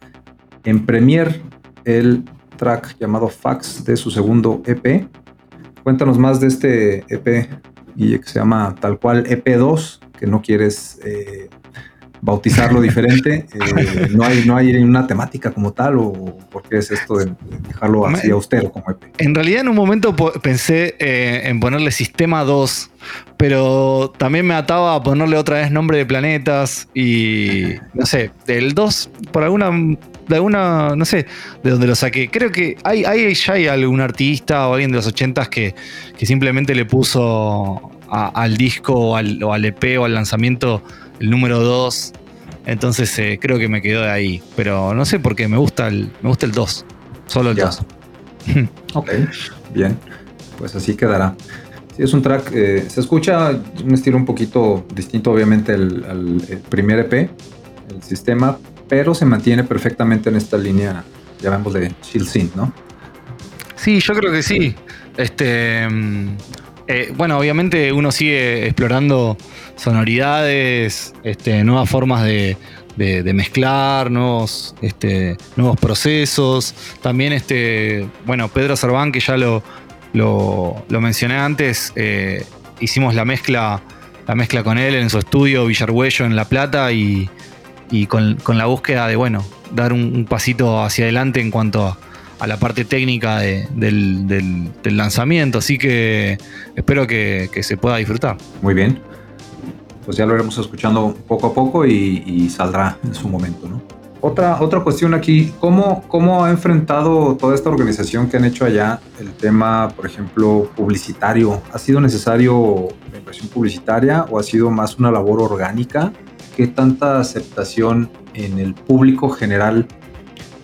en Premiere el track llamado Fax de su segundo EP. Cuéntanos más de este EP, Guille, que se llama tal cual EP2, que no quieres eh, bautizarlo diferente. Eh, no, hay, no hay una temática como tal, o qué es esto de, dejarlo así austero como EP. En realidad, en un momento pensé eh, en ponerle Sistema 2, pero también me ataba a ponerle otra vez nombre de planetas y no sé, del 2, por alguna de alguna, no sé de dónde lo saqué. Creo que hay, hay ya hay algún artista o alguien de los 80s que, que simplemente le puso al disco o al, o al, EP o al lanzamiento el número 2. Entonces eh, creo que me quedó de ahí. Pero no sé por qué, me gusta el, me gusta el 2. Solo el 2. ok, bien. Pues así quedará. Sí, es un track, eh, se escucha un estilo un poquito distinto obviamente al, al primer EP, el sistema, pero se mantiene perfectamente en esta línea, llamamos de chill synth, ¿no? Sí, yo creo que sí. Este, mm, eh, bueno, obviamente uno sigue explorando sonoridades, este, nuevas formas de, mezclar, nuevos, este, nuevos procesos. También, este, bueno, Pedro Cerván, que ya lo, lo, mencioné antes, eh, hicimos la mezcla, la mezcla con él en su estudio Villargüello en La Plata y, con, la búsqueda de, bueno, dar un, pasito hacia adelante en cuanto a, la parte técnica del, lanzamiento. Así que espero que se pueda disfrutar. Muy bien pues ya lo iremos escuchando poco a poco y, saldrá en su momento, ¿no? Otra, otra cuestión aquí, ¿cómo, ¿cómo ha enfrentado toda esta organización que han hecho allá el tema, por ejemplo, publicitario? ¿Ha sido necesario la inversión publicitaria o ha sido más una labor orgánica? ¿Qué tanta aceptación en el público general,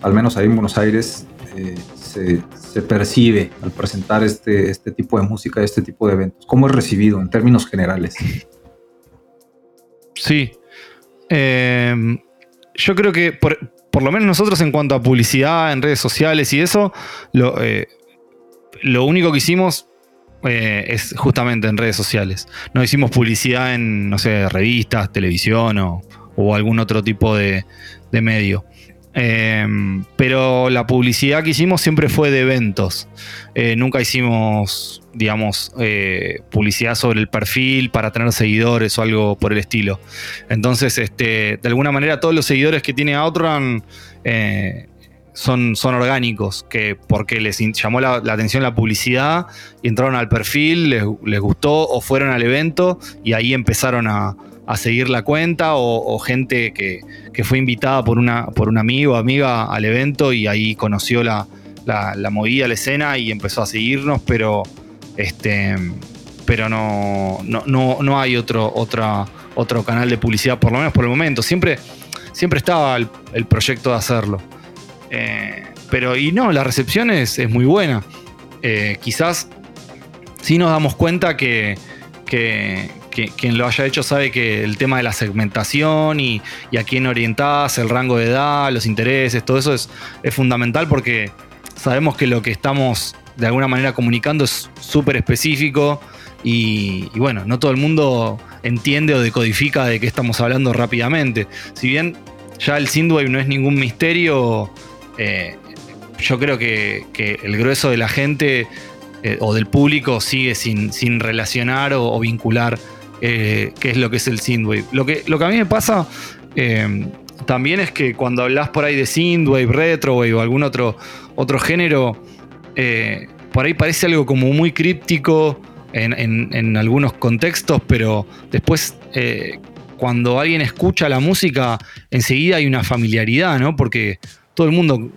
al menos ahí en Buenos Aires, eh, se, se, percibe al presentar este, este tipo de música, este tipo de eventos? ¿Cómo es recibido en términos generales? Sí. Em, yo creo que por, lo menos nosotros en cuanto a publicidad en redes sociales y eso, lo, eh, lo único que hicimos eh, es justamente en redes sociales. No hicimos publicidad en, no sé, revistas, televisión o, algún otro tipo de, de medio. Em, pero la publicidad que hicimos siempre fue de eventos. Eh, nunca hicimos, digamos, eh, publicidad sobre el perfil para tener seguidores o algo por el estilo. Entonces, este, de alguna manera, todos los seguidores que tiene Outrun eh, son, son orgánicos, que porque les llamó la, atención la publicidad y entraron al perfil, les gustó o fueron al evento y ahí empezaron a a seguir la cuenta o, gente que, fue invitada por, una, por un amigo o amiga al evento y ahí conoció la, la, movida, la escena y empezó a seguirnos, pero, este, pero no, no, no, hay otro, otro canal de publicidad, por lo menos por el momento. Siempre, siempre estaba el, proyecto de hacerlo. Eh, pero y no, la recepción es, muy buena. Eh, quizás sí nos damos cuenta que, que, quien lo haya hecho sabe que el tema de la segmentación y, a quién orientás, el rango de edad, los intereses, todo eso es, fundamental porque sabemos que lo que estamos de alguna manera comunicando es súper específico y, bueno, no todo el mundo entiende o decodifica de qué estamos hablando rápidamente. Si bien ya el Synthwave no es ningún misterio, eh, yo creo que, el grueso de la gente eh, o del público sigue sin, sin relacionar o vincular eh, qué es lo que es el synthwave. Lo que, lo que a mí me pasa eh, también es que cuando hablas por ahí de synthwave, retrowave o algún otro, otro género, eh, por ahí parece algo como muy críptico en, algunos contextos, pero después cuando alguien escucha la música, enseguida hay una familiaridad, ¿no? Porque todo el mundo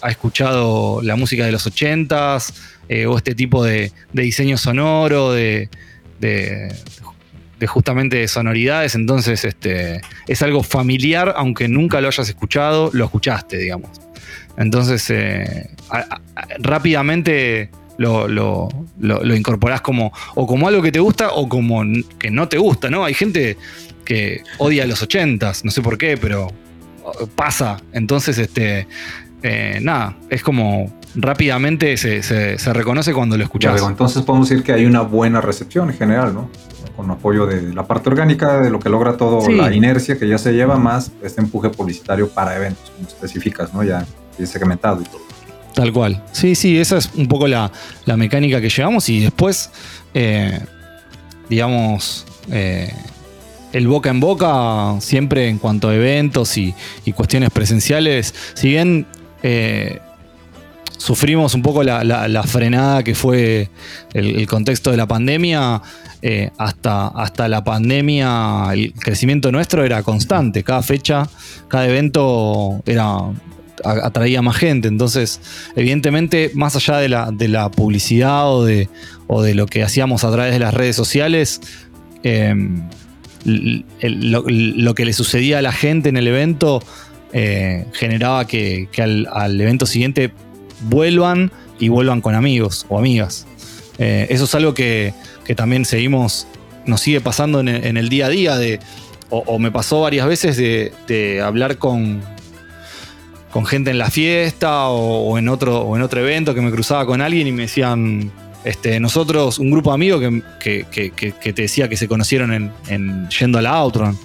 ha escuchado la música de los 80s o este tipo de, diseño sonoro, de, de justamente sonoridades, entonces este, es algo familiar, aunque nunca lo hayas escuchado, lo escuchaste, digamos. Entonces, eh, rápidamente lo, lo, incorporás como, o como algo que te gusta o como que no te gusta, ¿no? Hay gente que odia los ochentas, no sé por qué, pero pasa. Entonces, este, eh, nada, es como rápidamente se, reconoce cuando lo escuchas. entonces podemos decir que hay una buena recepción en general, ¿no? Con apoyo de la parte orgánica, de lo que logra todo, Sí. la inercia que ya se lleva, más este empuje publicitario para eventos, como especificas, ¿no? Ya segmentado y todo. Tal cual. Sí, sí, esa es un poco la, la mecánica que llevamos y después, eh, digamos, eh, el boca en boca, siempre en cuanto a eventos y, y cuestiones presenciales, si bien eh, sufrimos un poco la, frenada que fue el, contexto de la pandemia, eh, hasta, hasta la pandemia el crecimiento nuestro era constante, cada fecha, cada evento era atraía más gente. Entonces, evidentemente, más allá de la, de la publicidad o de, o de lo que hacíamos a través de las redes sociales, el- lo, que le sucedía a la gente en el evento eh, generaba que, al evento siguiente vuelvan y vuelvan con amigos o amigas. Eh, eso es algo que, que también seguimos, nos sigue pasando en el, día a día, de, o, me pasó varias veces de, hablar con, con gente en la fiesta o, en otro, o en otro evento que me cruzaba con alguien y me decían, este, nosotros, un grupo de amigos que, que- te decía que se conocieron en, en- yendo a la Outrun.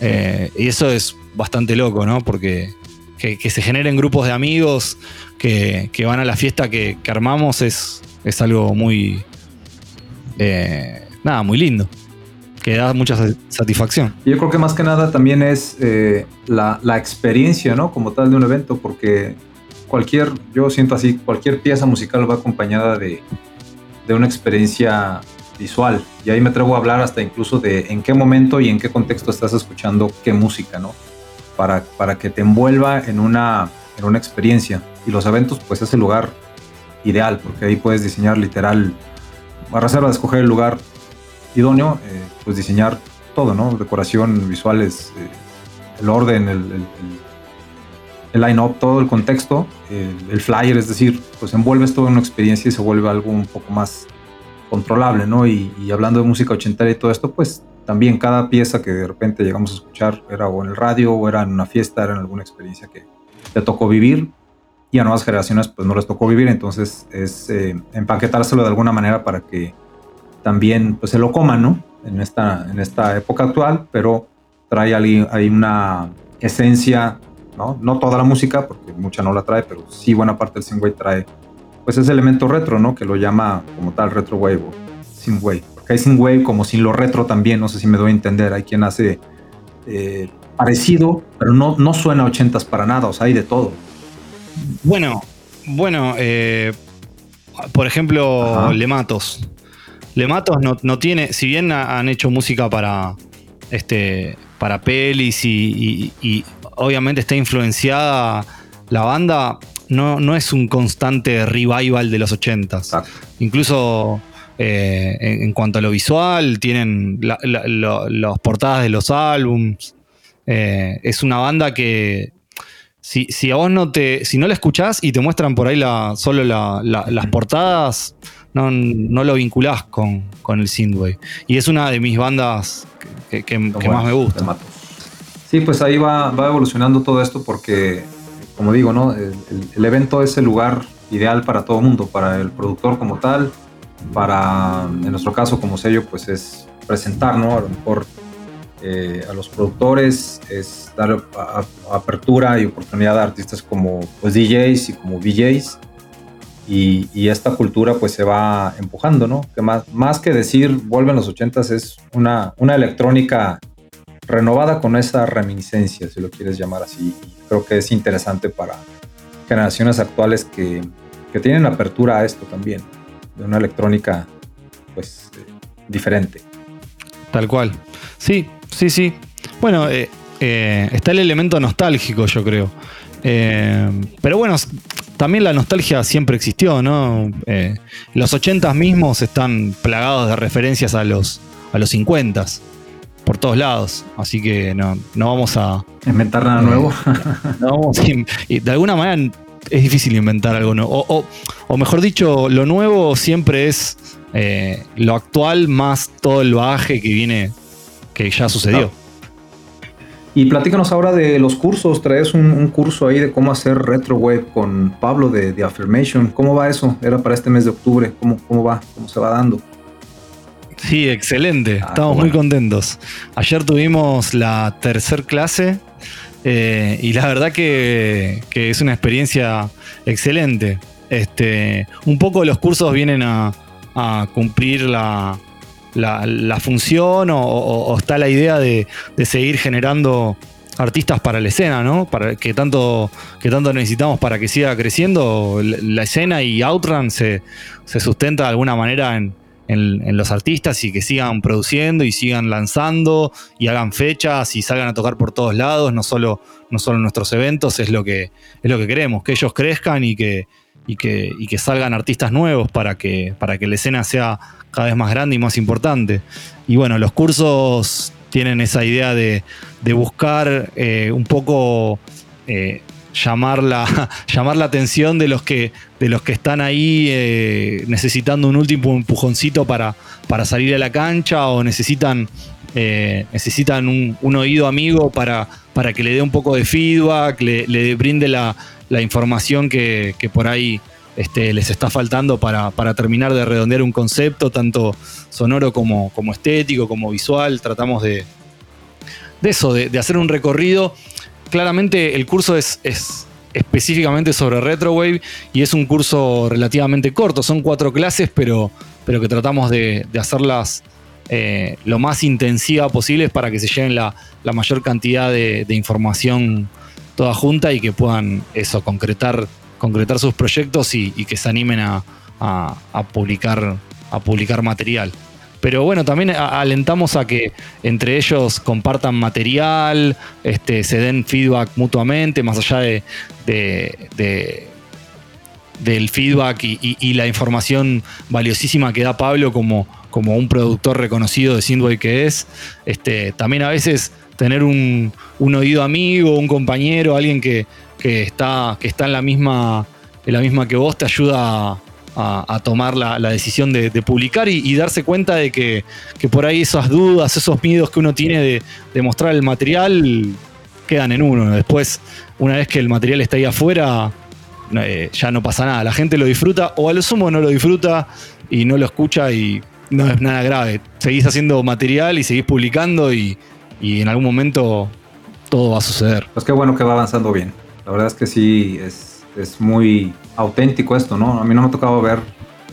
Eh, y eso es bastante loco, ¿no? Porque que, se generen grupos de amigos que, van a la fiesta que, armamos es, es algo muy. eh, nada, muy lindo. Que da mucha sa- satisfacción. Yo creo que más que nada también es eh, la, la experiencia, ¿no? Como tal de un evento, porque cualquier, yo siento así, cualquier pieza musical va acompañada de, de una experiencia visual. Y ahí me atrevo a hablar hasta incluso de en qué momento y en qué contexto estás escuchando qué música, ¿no? Para, para que te envuelva en una, en una experiencia. Y los eventos, pues es el lugar ideal, porque ahí puedes diseñar literal, a reserva de escoger el lugar idóneo, eh, pues diseñar todo, ¿no? Decoración, visuales, eh, el orden, el, el- line-up, todo el contexto, el, el flyer, es decir, pues envuelves todo en una experiencia y se vuelve algo un poco más controlable, ¿no? Y, y hablando de música ochentera y todo esto, pues también cada pieza que de repente llegamos a escuchar era o en el radio o era en una fiesta, era en alguna experiencia que te tocó vivir y a nuevas generaciones pues no les tocó vivir, entonces es eh, empaquetárselo de alguna manera para que también pues se lo coman, ¿no? En esta, en esta época actual, pero trae ahí, ahí una esencia, ¿no? No toda la música, porque mucha no la trae, pero sí buena parte del synthwave trae pues ese elemento retro, ¿no? Que lo llama como tal retro wave o synthwave. Hay synthwave como sin lo retro también, no sé si me doy a entender, hay quien hace eh, parecido, pero no, no suena a ochentas para nada, o sea, hay de todo. Bueno, bueno, eh, por ejemplo, Ajá. Lematos. Lematos no, no tiene, si bien ha- han hecho música para este para pelis y, y- y obviamente está influenciada la banda, no, no es un constante revival de los ochentas. Exacto. Incluso eh, en, cuanto a lo visual, tienen la- la- lo- las portadas de los álbums. Eh, es una banda que si, si a vos no te. Si no la escuchás y te muestran por ahí la, solo la- la- las portadas, no, no lo vinculás con, con el Synthwave. Y es una de mis bandas que, que- que Bueno, más me gusta. Sí, pues ahí va, va evolucionando todo esto porque, como digo, ¿no? El, el- el evento es el lugar ideal para todo el mundo, para el productor como tal, para, en nuestro caso como sello, pues es presentar, ¿no? A lo mejor eh, a los productores, es dar a- a- apertura y oportunidad a artistas como pues, DJs y como VJs. Y, y esta cultura pues se va empujando, ¿no? Que más, más que decir vuelven los ochentas es una, una electrónica renovada con esa reminiscencia, si lo quieres llamar así. Y creo que es interesante para generaciones actuales que, que tienen apertura a esto también, de una electrónica pues eh, diferente. Tal cual. Sí, sí, sí. Bueno, eh, eh, está el elemento nostálgico, yo creo. Eh, pero bueno, también la nostalgia siempre existió, ¿no? Los 80 mismos están plagados de referencias a los, a los 50 por todos lados. Así que no, no vamos a. Inventar nada nuevo. no vamos a de alguna manera es difícil inventar algo nuevo. O, o- o mejor dicho, lo nuevo siempre es eh, lo actual más todo el bagaje que viene, que ya sucedió. Y platícanos ahora de los cursos. Traes un, un curso ahí de cómo hacer retro web con Pablo de, de Affirmation. ¿Cómo va eso? Era para este mes de octubre. ¿Cómo, cómo va? ¿Cómo se va dando? Sí, excelente. Ah, Estamos muy contentos. Ayer tuvimos la tercer clase eh, y la verdad que, es una experiencia excelente. Este, un poco los cursos vienen a, cumplir la, la- función o, está la idea de, de seguir generando artistas para la escena, ¿no? Para que tanto, que tanto necesitamos para que siga creciendo. La, la escena y Outrun se, se sustenta de alguna manera en, en- los artistas y que sigan produciendo y sigan lanzando y hagan fechas y salgan a tocar por todos lados, no solo, no solo en nuestros eventos, es lo que, es lo que queremos, que ellos crezcan y que, y que, y que salgan artistas nuevos para que, para que la escena sea cada vez más grande y más importante. Y bueno, los cursos tienen esa idea de, de buscar eh, un poco eh, llamar, la, llamar la atención de los que, de los que están ahí eh, necesitando un último empujoncito para, para salir a la cancha o necesitan, eh, necesitan un, un oído amigo para, para que le dé un poco de feedback, le, brinde la, la información que, que por ahí este, les está faltando para, para terminar de redondear un concepto, tanto sonoro como, como estético, como visual. Tratamos de, de eso, de hacer un recorrido. Claramente el curso es, es específicamente sobre Retrowave y es un curso relativamente corto. Son cuatro clases, pero, pero que tratamos de, hacerlas eh, lo más intensiva posible para que se lleven la, mayor cantidad de, información toda junta y que puedan eso, concretar, concretar sus proyectos y, y que se animen a- a publicar, a publicar material. Pero bueno, también a- alentamos a que entre ellos compartan material, este, se den feedback mutuamente, más allá de, de- de- del feedback y, la información valiosísima que da Pablo como, como un productor reconocido de Synthwave que es. Este, también a veces tener un, un oído amigo, un compañero, alguien que, que está, que está en la misma, en la misma que vos, te ayuda a, tomar la, decisión de, publicar y, darse cuenta de que, que por ahí esas dudas, esos miedos que uno tiene de, de mostrar el material quedan en uno. Después, una vez que el material está ahí afuera, eh, ya no pasa nada. La gente lo disfruta o a lo sumo no lo disfruta y no lo escucha y no es nada grave. Seguís haciendo material y seguís publicando y, y en algún momento todo va a suceder. Pues qué bueno que va avanzando bien. La verdad es que sí, es, es muy auténtico esto, ¿no? A mí no me ha tocado ver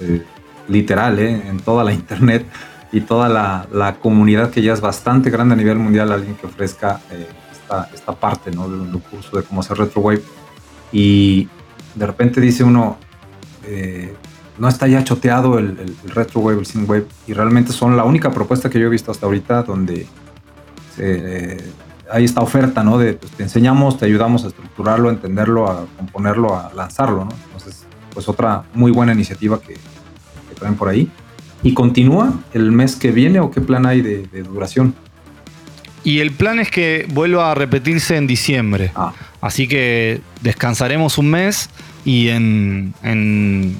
eh, literal, ¿eh? En toda la internet y toda la, la comunidad que ya es bastante grande a nivel mundial, alguien que ofrezca eh, esta, esta parte, ¿no? Del, del curso de cómo hacer retrowave. Y de repente dice uno, eh, no está ya choteado el, el, el retrowave, el synthwave, y realmente son la única propuesta que yo he visto hasta ahorita donde se, hay esta oferta, ¿no? De pues, te enseñamos, te ayudamos a estructurarlo, a entenderlo, a componerlo, a lanzarlo, ¿no? Entonces, pues otra muy buena iniciativa que, que traen por ahí. ¿Y continúa el mes que viene o qué plan hay de, de duración? Y el plan es que vuelva a repetirse en diciembre. Ah, Así que descansaremos un mes y en, en-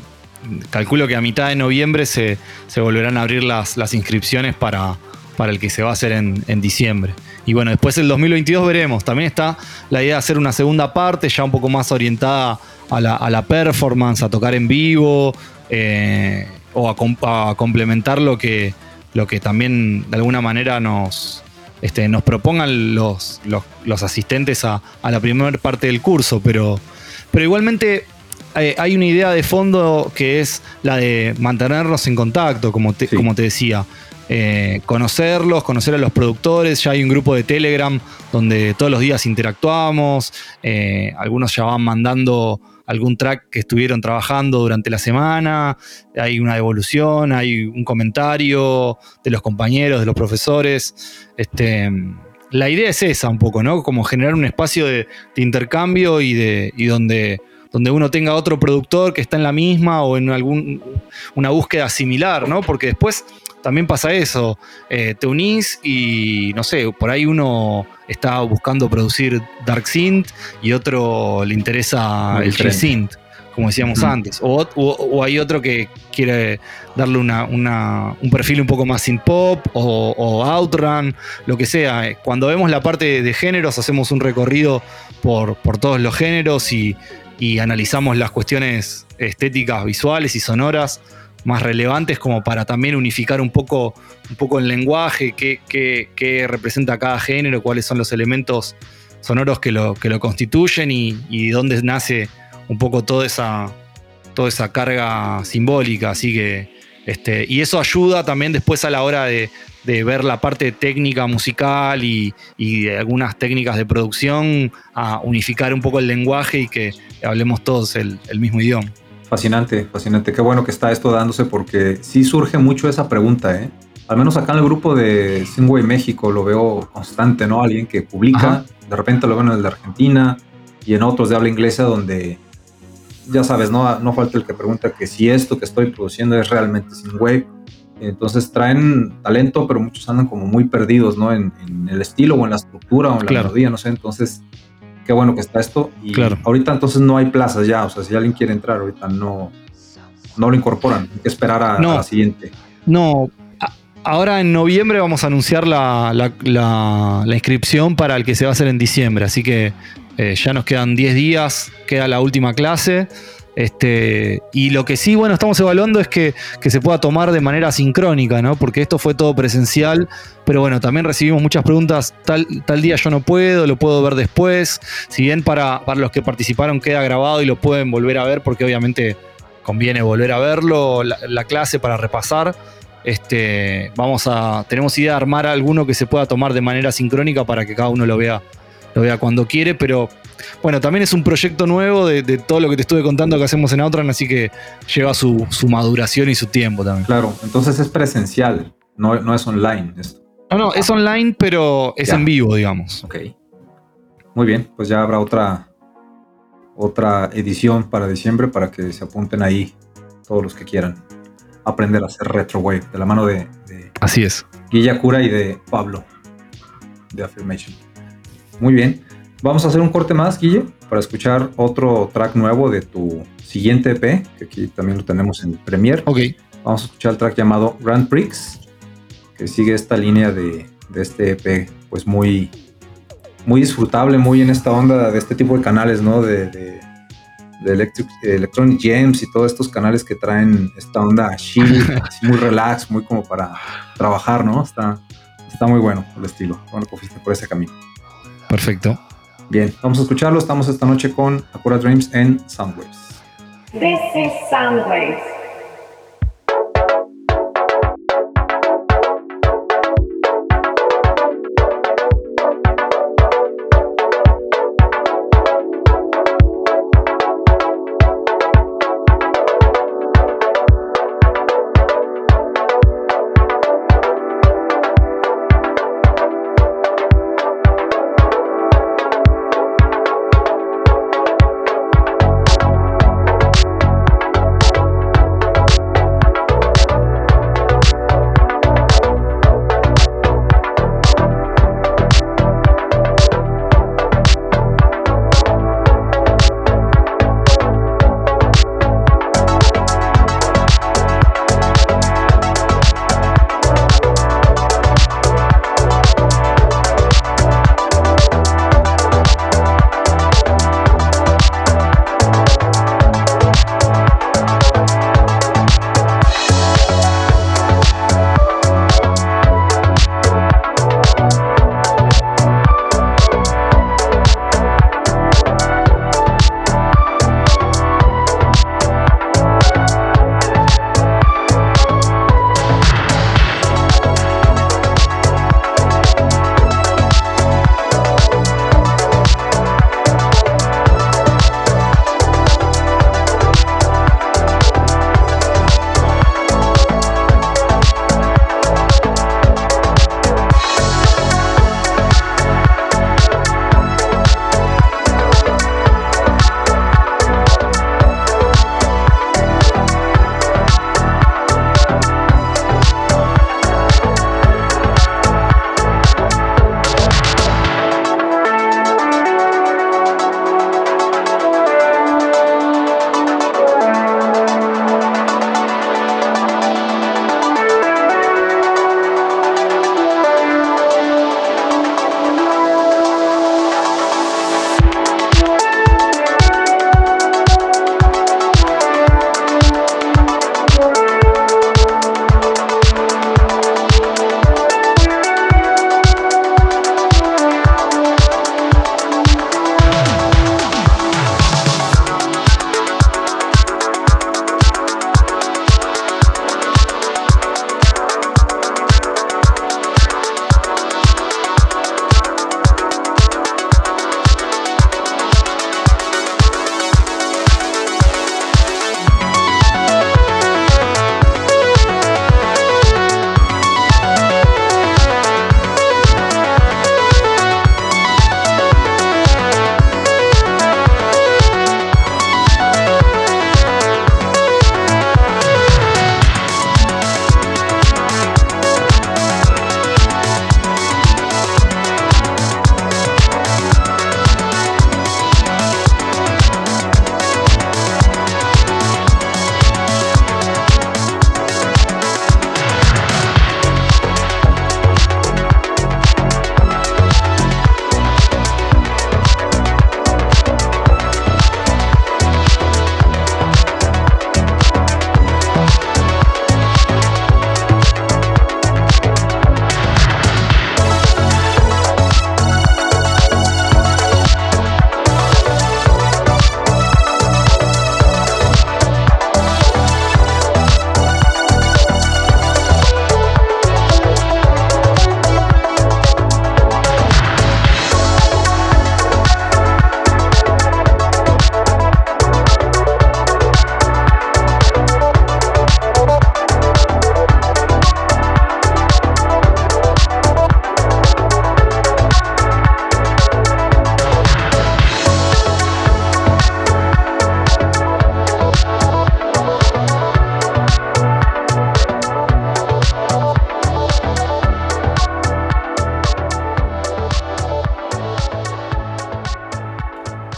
calculo que a mitad de noviembre se, se volverán a abrir las, las inscripciones para, para el que se va a hacer en, en diciembre. Y bueno, después el 2022 veremos. También está la idea de hacer una segunda parte, ya un poco más orientada a la, a la performance, a tocar en vivo, eh, o a, com- a complementar lo que, lo que también de alguna manera nos, este, nos propongan los, los, los asistentes a, a la primera parte del curso, pero, pero igualmente eh, hay una idea de fondo que es la de mantenernos en contacto, como te, Sí. como te decía. Eh, conocerlos, conocer a los productores, ya hay un grupo de Telegram donde todos los días interactuamos, eh, algunos ya van mandando algún track que estuvieron trabajando durante la semana, hay una devolución, hay un comentario de los compañeros, de los profesores. Este, la idea es esa un poco, ¿no? Como generar un espacio de, intercambio y, de, y donde, donde uno tenga otro productor que está en la misma o en algún, una búsqueda similar, ¿no? Porque después también pasa eso. eh, te unís y, no sé, por ahí uno está buscando producir Dark Synth y otro le interesa Muy el diferente. G-Synth, como decíamos antes. O, o- o hay otro que quiere darle una, una- un perfil un poco más synth pop o, o outrun, lo que sea. Cuando vemos la parte de géneros, hacemos un recorrido por, por todos los géneros y, y analizamos las cuestiones estéticas, visuales y sonoras más relevantes como para también unificar un poco, un poco el lenguaje, qué, qué, representa cada género, cuáles son los elementos sonoros que lo, que lo constituyen y, y dónde nace un poco toda esa, toda esa carga simbólica. Así que, este, y eso ayuda también después a la hora de, de ver la parte técnica musical y, y, de algunas técnicas de producción a unificar un poco el lenguaje y que hablemos todos el, el mismo idioma. Fascinante, fascinante. Qué bueno que está esto dándose porque sí surge mucho esa pregunta, ¿eh? Al menos acá en el grupo de Singway México lo veo constante, ¿no? Alguien que publica, Ajá. de repente lo ven en el de Argentina y en otros de habla inglesa donde, ya sabes, no, no falta el que pregunta que si esto que estoy produciendo es realmente Singwave. Entonces traen talento, pero muchos andan como muy perdidos, ¿no? En, en el estilo o en la estructura o en la melodía, no sé. Entonces, qué bueno que está esto. Y Claro. ahorita entonces no hay plazas ya, o sea, si alguien quiere entrar, ahorita no, no lo incorporan. Hay que esperar a, No. a la siguiente. No, ahora en noviembre vamos a anunciar la, la- la- la inscripción para el que se va a hacer en diciembre, así que eh, ya nos quedan 10 días, queda la última clase. Este, y lo que sí, bueno, estamos evaluando es que, que se pueda tomar de manera sincrónica, ¿no? Porque esto fue todo presencial, pero bueno, también recibimos muchas preguntas, tal, tal día yo no puedo, lo puedo ver después. Si bien para, para los que participaron queda grabado y lo pueden volver a ver, porque obviamente conviene volver a verlo, la, la clase para repasar. Este, vamos a, tenemos idea de armar alguno que se pueda tomar de manera sincrónica para que cada uno lo vea, lo vea cuando quiere, pero bueno, también es un proyecto nuevo de, de todo lo que te estuve contando que hacemos en Outran, así que lleva su, su maduración y su tiempo también. Claro, entonces es presencial, no, no es online esto. No, no, es online, pero es Ya. en vivo, digamos. Ok. Muy bien, pues ya habrá otra, otra edición para diciembre para que se apunten ahí todos los que quieran aprender a hacer retrowave de la mano de, de Así es. Guilla Cura y de Pablo de Affirmation. Muy bien. Vamos a hacer un corte más, Guille, para escuchar otro track nuevo de tu siguiente EP, que aquí también lo tenemos en Premiere. Ok. Vamos a escuchar el track llamado Grand Prix, que sigue esta línea de, de este EP, pues muy, muy disfrutable, muy en esta onda de este tipo de canales, ¿no? De, de, de Electric, Electronic Gems y todos estos canales que traen esta onda chill, así muy relax, muy como para trabajar, ¿no? Está, está muy bueno el estilo. Bueno, que fuiste por ese camino. Perfecto. Bien, vamos a escucharlo. Estamos esta noche con Acura Dreams en Soundwaves. This is Soundwaves.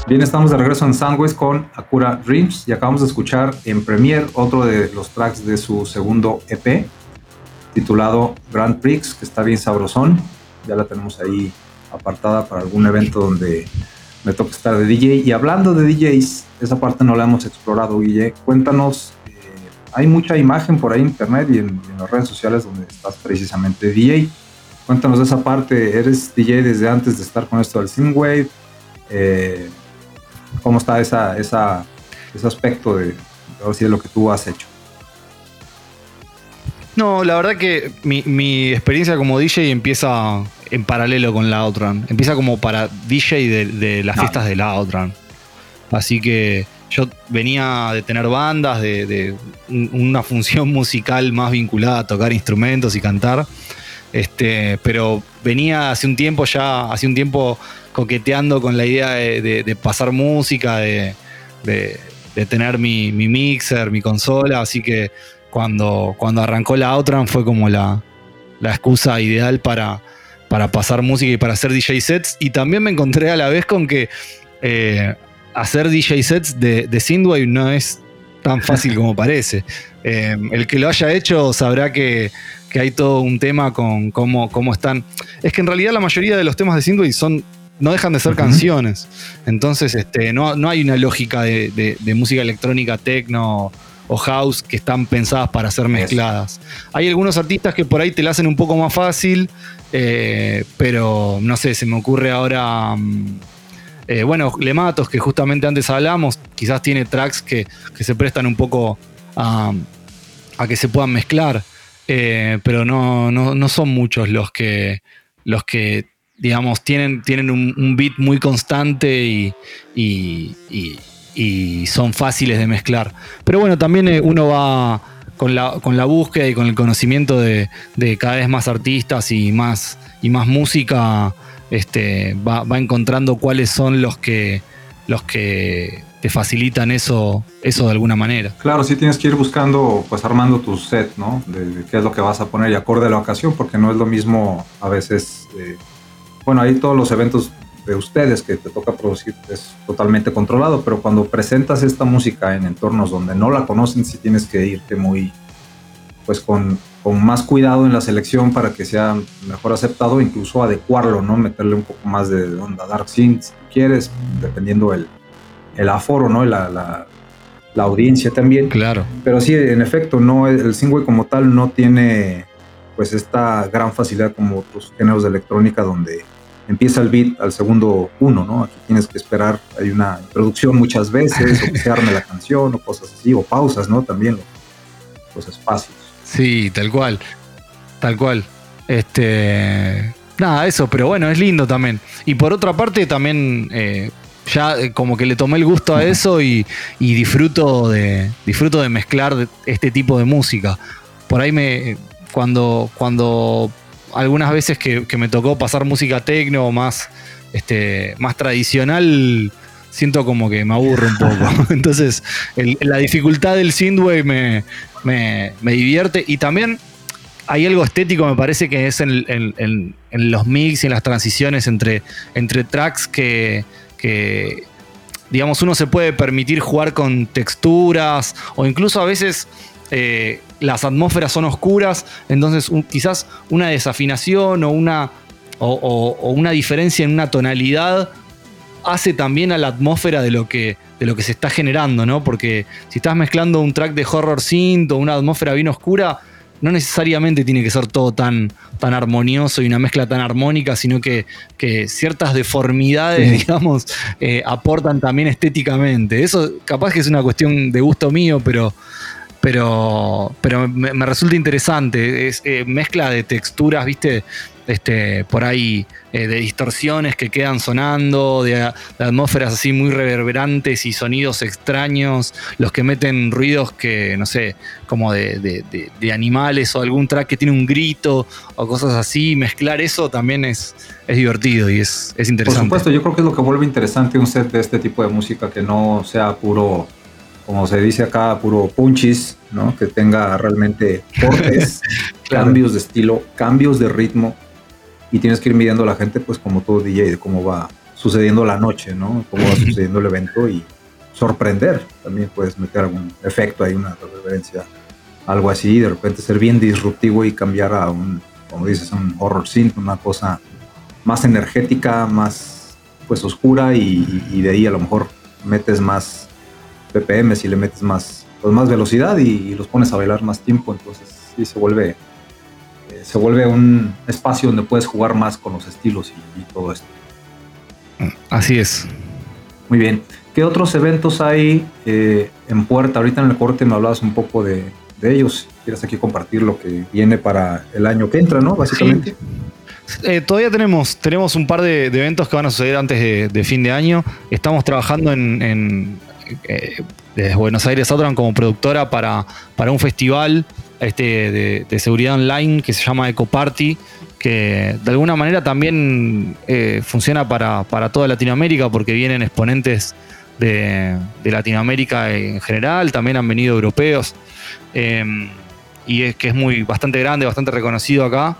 Bien, estamos de regreso en Sandwich con Akura Dreams y acabamos de escuchar en Premiere otro de los tracks de su segundo EP titulado Grand Prix, que está bien sabrosón. Ya la tenemos ahí apartada para algún evento donde me toca estar de DJ. Y hablando de DJs, esa parte no la hemos explorado, Guille. Cuéntanos, eh, hay mucha imagen por ahí en internet y en, las redes sociales donde estás precisamente DJ. Cuéntanos de esa parte, ¿eres DJ desde antes de estar con esto del Synthwave? Eh, cómo está esa, esa, ese aspecto de, de lo que tú has hecho. No, la verdad que mi, experiencia como DJ empieza en paralelo con la Outrun. Empieza como para DJ de, las fiestas de la Outrun. Así que yo venía de tener bandas, de, una función musical más vinculada a tocar instrumentos y cantar. Este, pero venía hace un tiempo ya, hace un tiempo coqueteando con la idea de, pasar música, de, tener mi, mixer, mi consola, así que cuando, cuando arrancó la Outrun fue como la, excusa ideal para, para pasar música y para hacer DJ sets, y también me encontré a la vez con que eh, hacer DJ sets de, de Synthwave no es tan fácil como parece. Eh, el que lo haya hecho sabrá que, hay todo un tema con cómo, cómo, están. Es que en realidad la mayoría de los temas de Synthwave son no dejan de ser canciones. Entonces, este, no, no hay una lógica de, música electrónica, techno o house que están pensadas para ser mezcladas. Hay algunos artistas que por ahí te la hacen un poco más fácil, eh, pero no sé, se me ocurre ahora. Mm, eh, bueno, Lematos, que justamente antes hablamos, quizás tiene tracks que, se prestan un poco a, que se puedan mezclar, eh, pero no, no, son muchos los que, los que digamos, tienen, tienen un, beat muy constante y, y, son fáciles de mezclar. Pero bueno, también eh, uno va con la, con la búsqueda y con el conocimiento de, cada vez más artistas y más, y más música, este, va, encontrando cuáles son los que, los que te facilitan eso, eso de alguna manera. Claro, sí tienes que ir buscando, pues armando tu set, ¿no? De, qué es lo que vas a poner y acorde a la ocasión, porque no es lo mismo a veces eh, bueno, ahí todos los eventos de ustedes que te toca producir es totalmente controlado, pero cuando presentas esta música en entornos donde no la conocen, sí tienes que irte muy, pues con, con más cuidado en la selección para que sea mejor aceptado, incluso adecuarlo, ¿no? Meterle un poco más de onda dark synth si quieres, dependiendo el, el aforo, ¿no? La, la, la, audiencia también. Claro. Pero sí, en efecto, no, el single como tal no tiene pues esta gran facilidad como otros géneros de electrónica donde empieza el beat al segundo uno, ¿no? Aquí tienes que esperar, hay una introducción muchas veces, o que se arme la canción, o cosas así, o pausas, ¿no? También los, espacios. Sí, tal cual, tal cual. Este, nada, eso, pero bueno, es lindo también. Y por otra parte, también eh, ya eh, como que le tomé el gusto a eso y, disfruto de disfruto de mezclar este tipo de música. Por ahí me cuando cuando algunas veces que, me tocó pasar música tecno más, este, más tradicional, siento como que me aburro un poco. Entonces, la dificultad del synthwave me, me, divierte y también hay algo estético, me parece que es en, los mix y en las transiciones entre, entre tracks que, que, digamos, uno se puede permitir jugar con texturas o incluso a veces eh, las atmósferas son oscuras, entonces quizás una desafinación o una, o, una diferencia en una tonalidad hace también a la atmósfera de lo que, de lo que se está generando, ¿no? Porque si estás mezclando un track de horror synth o una atmósfera bien oscura, no necesariamente tiene que ser todo tan, tan armonioso y una mezcla tan armónica, sino que, ciertas deformidades, digamos, eh, aportan también estéticamente. Eso capaz que es una cuestión de gusto mío, pero pero, pero me, resulta interesante. Es eh, mezcla de texturas, viste, este, por ahí eh, de distorsiones que quedan sonando, de, atmósferas así muy reverberantes y sonidos extraños, los que meten ruidos que, no sé, como de, animales o algún track que tiene un grito o cosas así, mezclar eso también es, es divertido y es, es interesante. Por supuesto, yo creo que es lo que vuelve interesante un set de este tipo de música, que no sea puro como se dice acá, puro punchis, ¿no? Que tenga realmente cortes, cambios de estilo, cambios de ritmo y tienes que ir midiendo a la gente, pues como todo DJ, de cómo va sucediendo la noche, ¿no? Cómo va sucediendo el evento y sorprender. También puedes meter algún efecto ahí, una reverencia, algo así, de repente ser bien disruptivo y cambiar a un, como dices, un horror scene, una cosa más energética, más pues oscura y, de ahí a lo mejor metes más ppm si le metes más, pues, más velocidad y, los pones a bailar más tiempo, entonces sí se vuelve eh, se vuelve un espacio donde puedes jugar más con los estilos y, todo esto. Así es. Muy bien. ¿Qué otros eventos hay eh, en puerta? Ahorita en el corte me hablabas un poco de, ellos. ¿Quieres aquí compartir lo que viene para el año que entra, no? Básicamente. Eh, todavía tenemos, tenemos un par de, eventos que van a suceder antes de, fin de año. Estamos trabajando en, eh, desde Buenos Aires Outram como productora para, para un festival este, de, seguridad online que se llama Eco Party, que de alguna manera también eh, funciona para, toda Latinoamérica porque vienen exponentes de, Latinoamérica en general, también han venido europeos. y es que es muy bastante grande, bastante reconocido acá.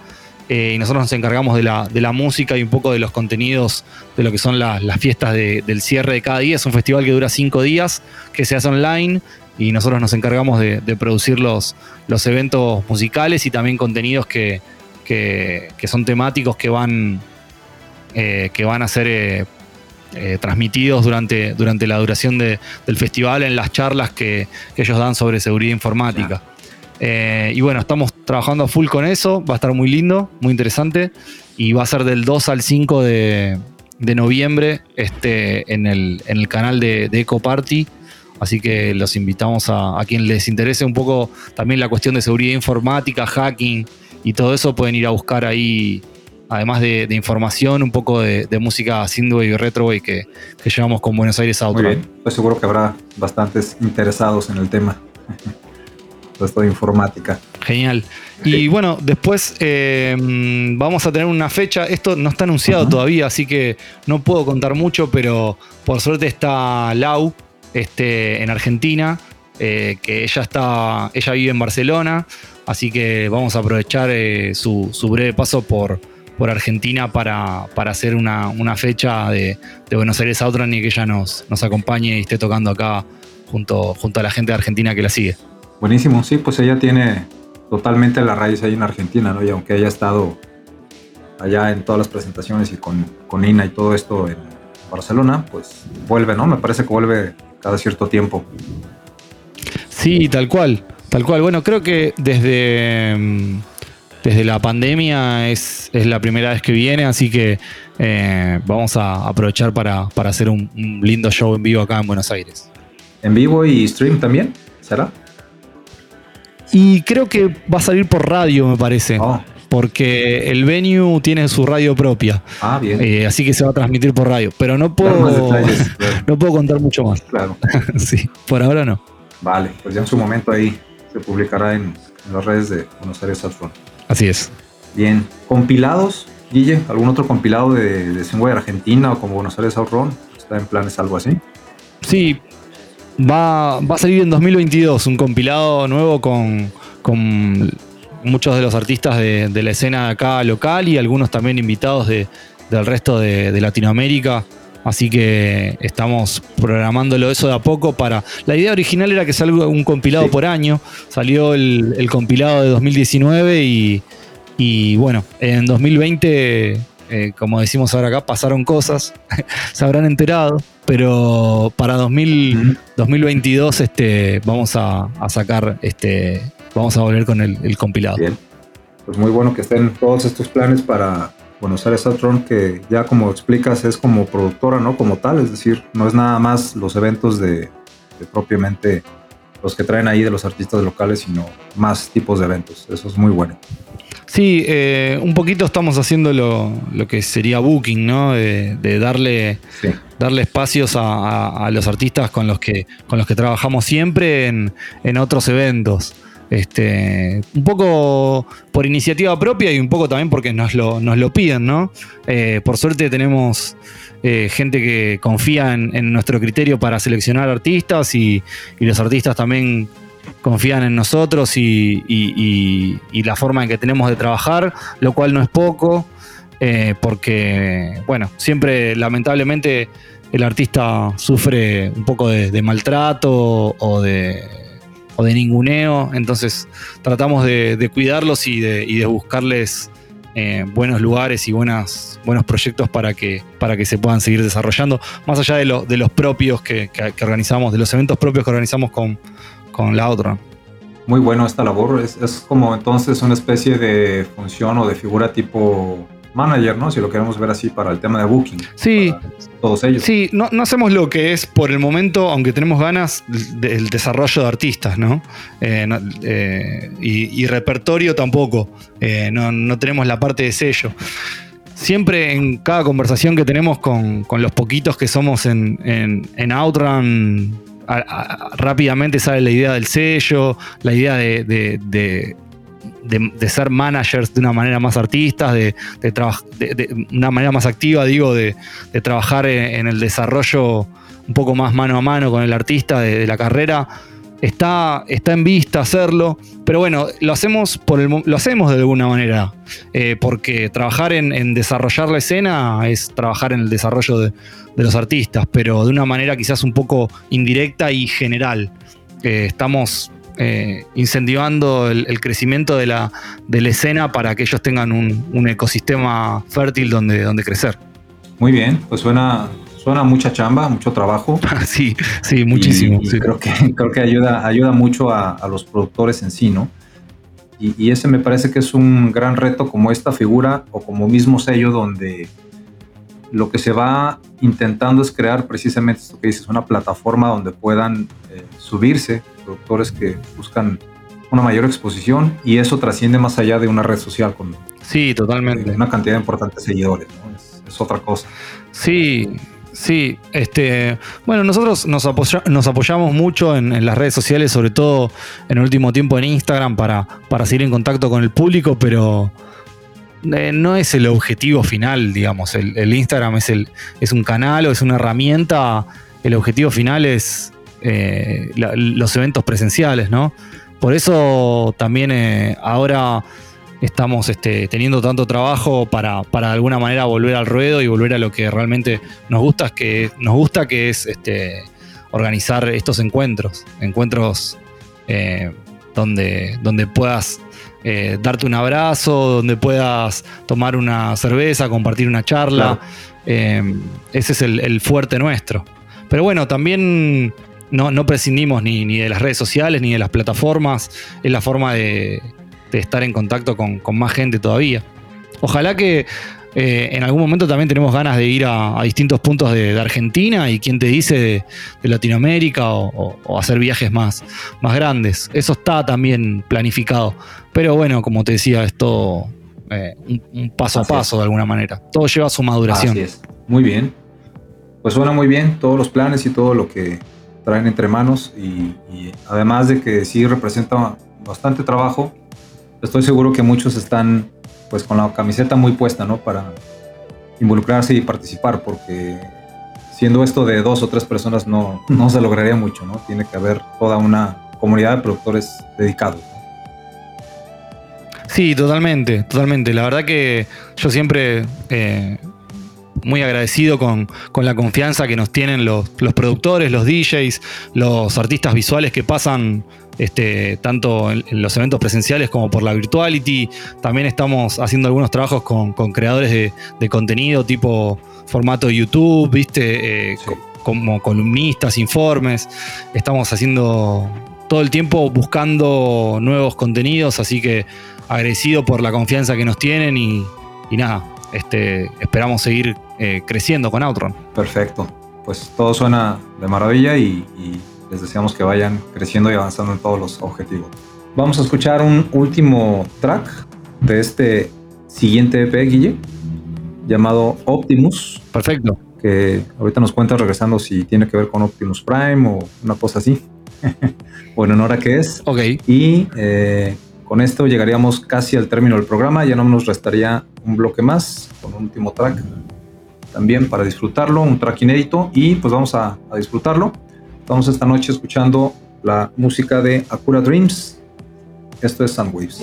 Eh, y nosotros nos encargamos de la, de la, música y un poco de los contenidos de lo que son las fiestas del cierre de cada día. Es un festival que dura cinco días, que se hace online y nosotros nos encargamos de, producir los, los, eventos musicales y también contenidos que, son temáticos que van, eh, que van a ser eh, transmitidos durante, durante la duración del festival en las charlas que, ellos dan sobre seguridad informática. Eh, y bueno, estamos trabajando a full con eso. Va a estar muy lindo, muy interesante. Y va a ser del 2 al 5 de, noviembre este, en, el, canal de, Eco Party. Así que los invitamos a, quien les interese un poco también la cuestión de seguridad informática, hacking y todo eso. Pueden ir a buscar ahí, además de, información, un poco de, música synthwave y retrowave que, que llevamos con Buenos Aires Auto. Muy bien, pues seguro que habrá bastantes interesados en el tema. esto de informática. Genial. Y bueno, después eh, vamos a tener una fecha. Esto no está anunciado todavía, así que no puedo contar mucho, pero por suerte está Lau este, en Argentina, eh, que ella está, ella vive en Barcelona, así que vamos a aprovechar eh, su, breve paso por, por Argentina para, hacer una, fecha de, Buenos Aires Outrun y que ella nos, nos acompañe y esté tocando acá junto, junto a la gente de Argentina que la sigue. Buenísimo, sí, pues ella tiene totalmente la raíz ahí en Argentina, ¿no? Y aunque haya estado allá en todas las presentaciones y con, con Ina y todo esto en Barcelona, pues vuelve, ¿no? Me parece que vuelve cada cierto tiempo. Sí, tal cual, tal cual. Bueno, creo que desde, mm, desde la pandemia es, la primera vez que viene, así que eh, vamos a aprovechar para, hacer un, un lindo show en vivo acá en Buenos Aires. ¿En vivo y stream también? ¿Será? Y creo que va a salir por radio, me parece. Ah. Porque el venue tiene su radio propia. Ah, bien. Eh, así que se va a transmitir por radio. Pero no puedo, no puedo contar mucho más. Claro. sí, por ahora no. Vale, pues ya en su momento ahí se publicará en, las redes de Buenos Aires Outrun. Así es. Bien. ¿Compilados, Guille? ¿Algún otro compilado de, de Argentina o como Buenos Aires Outrun? ¿Está en planes algo así? Sí, Va, a salir en 2022 un compilado nuevo con, muchos de los artistas de, la escena acá local y algunos también invitados del resto de, Latinoamérica. Así que estamos programándolo eso de a poco para... La idea original era que salga un compilado por año. Salió el, compilado de 2019 y, y bueno, en 2020 eh, como decimos ahora acá, pasaron cosas, se habrán enterado, pero para 2022 este, vamos a, sacar, este, vamos a volver con el, compilado. Bien, pues muy bueno que estén todos estos planes para Buenos Aires Outrun, que ya como explicas es como productora, ¿no? Como tal, es decir, no es nada más los eventos de, de propiamente los que traen ahí de los artistas locales, sino más tipos de eventos. Eso es muy bueno. Sí, eh, un poquito estamos haciendo lo, que sería booking, ¿no? De, darle, darle espacios a, los artistas con los que, con los que trabajamos siempre en, otros eventos. Este, un poco por iniciativa propia y un poco también porque nos lo, nos lo piden, ¿no? Eh, por suerte tenemos eh, gente que confía en, nuestro criterio para seleccionar artistas y, los artistas también confían en nosotros y, la forma en que tenemos de trabajar, lo cual no es poco. eh, porque, bueno, siempre lamentablemente el artista sufre un poco de, maltrato o de, o de ninguneo, entonces tratamos de, cuidarlos y de, buscarles eh, buenos lugares y buenas, buenos proyectos para que, para que se puedan seguir desarrollando, más allá de, de los propios que, organizamos, de los eventos propios que organizamos con, con la otra. Muy bueno esta labor, es como entonces una especie de función o de figura tipo manager, ¿no? Si lo queremos ver así para el tema de booking. Sí. Todos ellos. Sí, no, hacemos lo que es por el momento, aunque tenemos ganas, del desarrollo de artistas, ¿no? Eh, eh, y, repertorio tampoco. Eh, no, tenemos la parte de sello. Siempre en cada conversación que tenemos con, los poquitos que somos en, en, Outrun, rápidamente sale la idea del sello, la idea de de, ser managers de una manera más artista, de, de, una manera más activa, digo, de, trabajar en, el desarrollo un poco más mano a mano con el artista de, la carrera. Está, está, en vista hacerlo, pero bueno, lo hacemos, por el, lo hacemos de alguna manera, eh, porque trabajar en, desarrollar la escena es trabajar en el desarrollo de, los artistas, pero de una manera quizás un poco indirecta y general. Eh, estamos eh, incentivando el, crecimiento de la, de la, escena para que ellos tengan un, ecosistema fértil donde, donde crecer. Muy bien, pues suena, suena mucha chamba, mucho trabajo. sí, sí, muchísimo. Creo que, creo que ayuda, ayuda mucho a, los productores en sí, ¿no? Y, y, ese me parece que es un gran reto como esta figura o como mismo sello donde lo que se va intentando es crear precisamente esto que dices, una plataforma donde puedan eh, subirse productores que buscan una mayor exposición y eso trasciende más allá de una red social con sí, totalmente. una cantidad importante de seguidores, es, otra cosa. Sí, sí. Este, bueno, nosotros nos, nos apoyamos mucho en, las redes sociales, sobre todo en el último tiempo en Instagram para, para seguir en contacto con el público, pero eh, no es el objetivo final, digamos. El, Instagram es, el, es un canal o es una herramienta. El objetivo final es eh, los eventos presenciales, ¿no? Por eso también eh, ahora estamos este, teniendo tanto trabajo para, para, de alguna manera volver al ruedo y volver a lo que realmente nos gusta, que nos gusta, que es este, organizar estos encuentros, encuentros donde, donde puedas eh, darte un abrazo, donde puedas tomar una cerveza, compartir una charla. Eh, ese es el, fuerte nuestro. Pero bueno, también no, prescindimos ni, de las redes sociales ni de las plataformas. Es la forma de, estar en contacto con, con, más gente todavía. Ojalá que eh, en algún momento también tenemos ganas de ir a, distintos puntos de, Argentina y quién te dice de, Latinoamérica o, hacer viajes más, más grandes. Eso está también planificado. Pero bueno, como te decía, esto eh, un, paso a paso de alguna manera. Todo lleva su maduración. Así es. Muy bien. Pues suena muy bien todos los planes y todo lo que traen entre manos y, y además de que sí representa bastante trabajo, estoy seguro que muchos están pues con la camiseta muy puesta, ¿no? Para involucrarse y participar, porque siendo esto de dos o tres personas no, no se lograría mucho, ¿no? Tiene que haber toda una comunidad de productores dedicados. Sí, totalmente, totalmente. La verdad que yo siempre eh, muy agradecido con, la confianza que nos tienen los, los, productores, los DJs, los artistas visuales que pasan este, tanto en, los eventos presenciales como por la virtuality. También estamos haciendo algunos trabajos con, creadores de, contenido tipo formato YouTube, viste, eh, como columnistas, informes. Estamos haciendo todo el tiempo buscando nuevos contenidos, así que agradecido por la confianza que nos tienen y, nada, este, esperamos seguir eh, creciendo con Outrun. Perfecto. Pues todo suena de maravilla y les deseamos que vayan creciendo y avanzando en todos los objetivos. Vamos a escuchar un último track de este siguiente EP, Guille, llamado Optimus. Perfecto. Que ahorita nos cuenta regresando si tiene que ver con Optimus Prime o una cosa así. o en honor a qué es. Ok. Y eh, con esto llegaríamos casi al término del programa. Ya no nos restaría un bloque más con un último track también para disfrutarlo, un track inédito. Y pues vamos a disfrutarlo. Estamos esta noche escuchando la música de Akura Dreams. Esto es Soundwaves.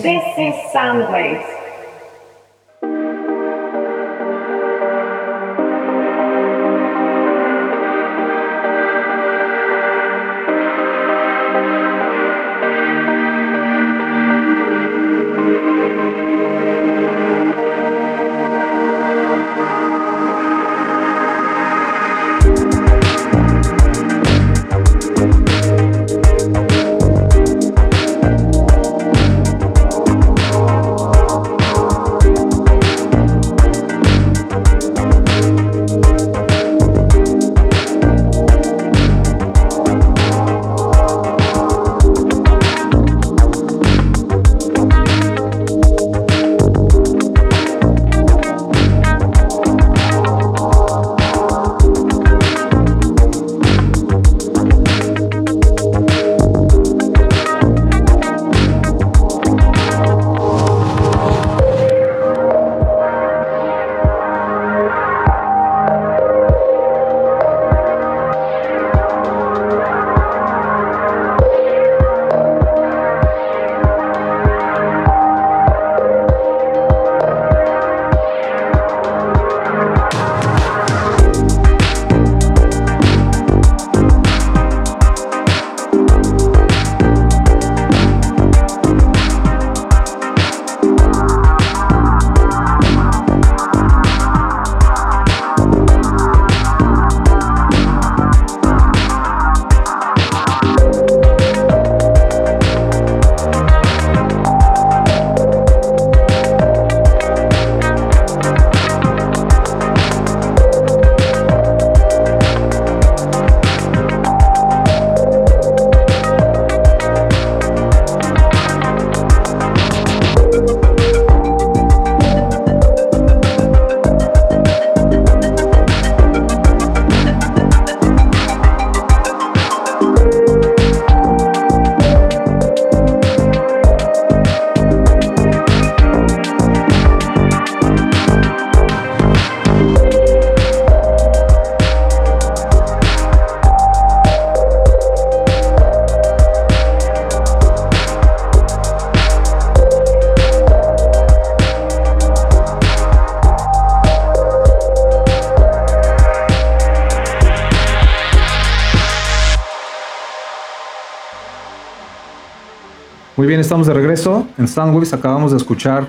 Bien, estamos de regreso. En Soundwaves acabamos de escuchar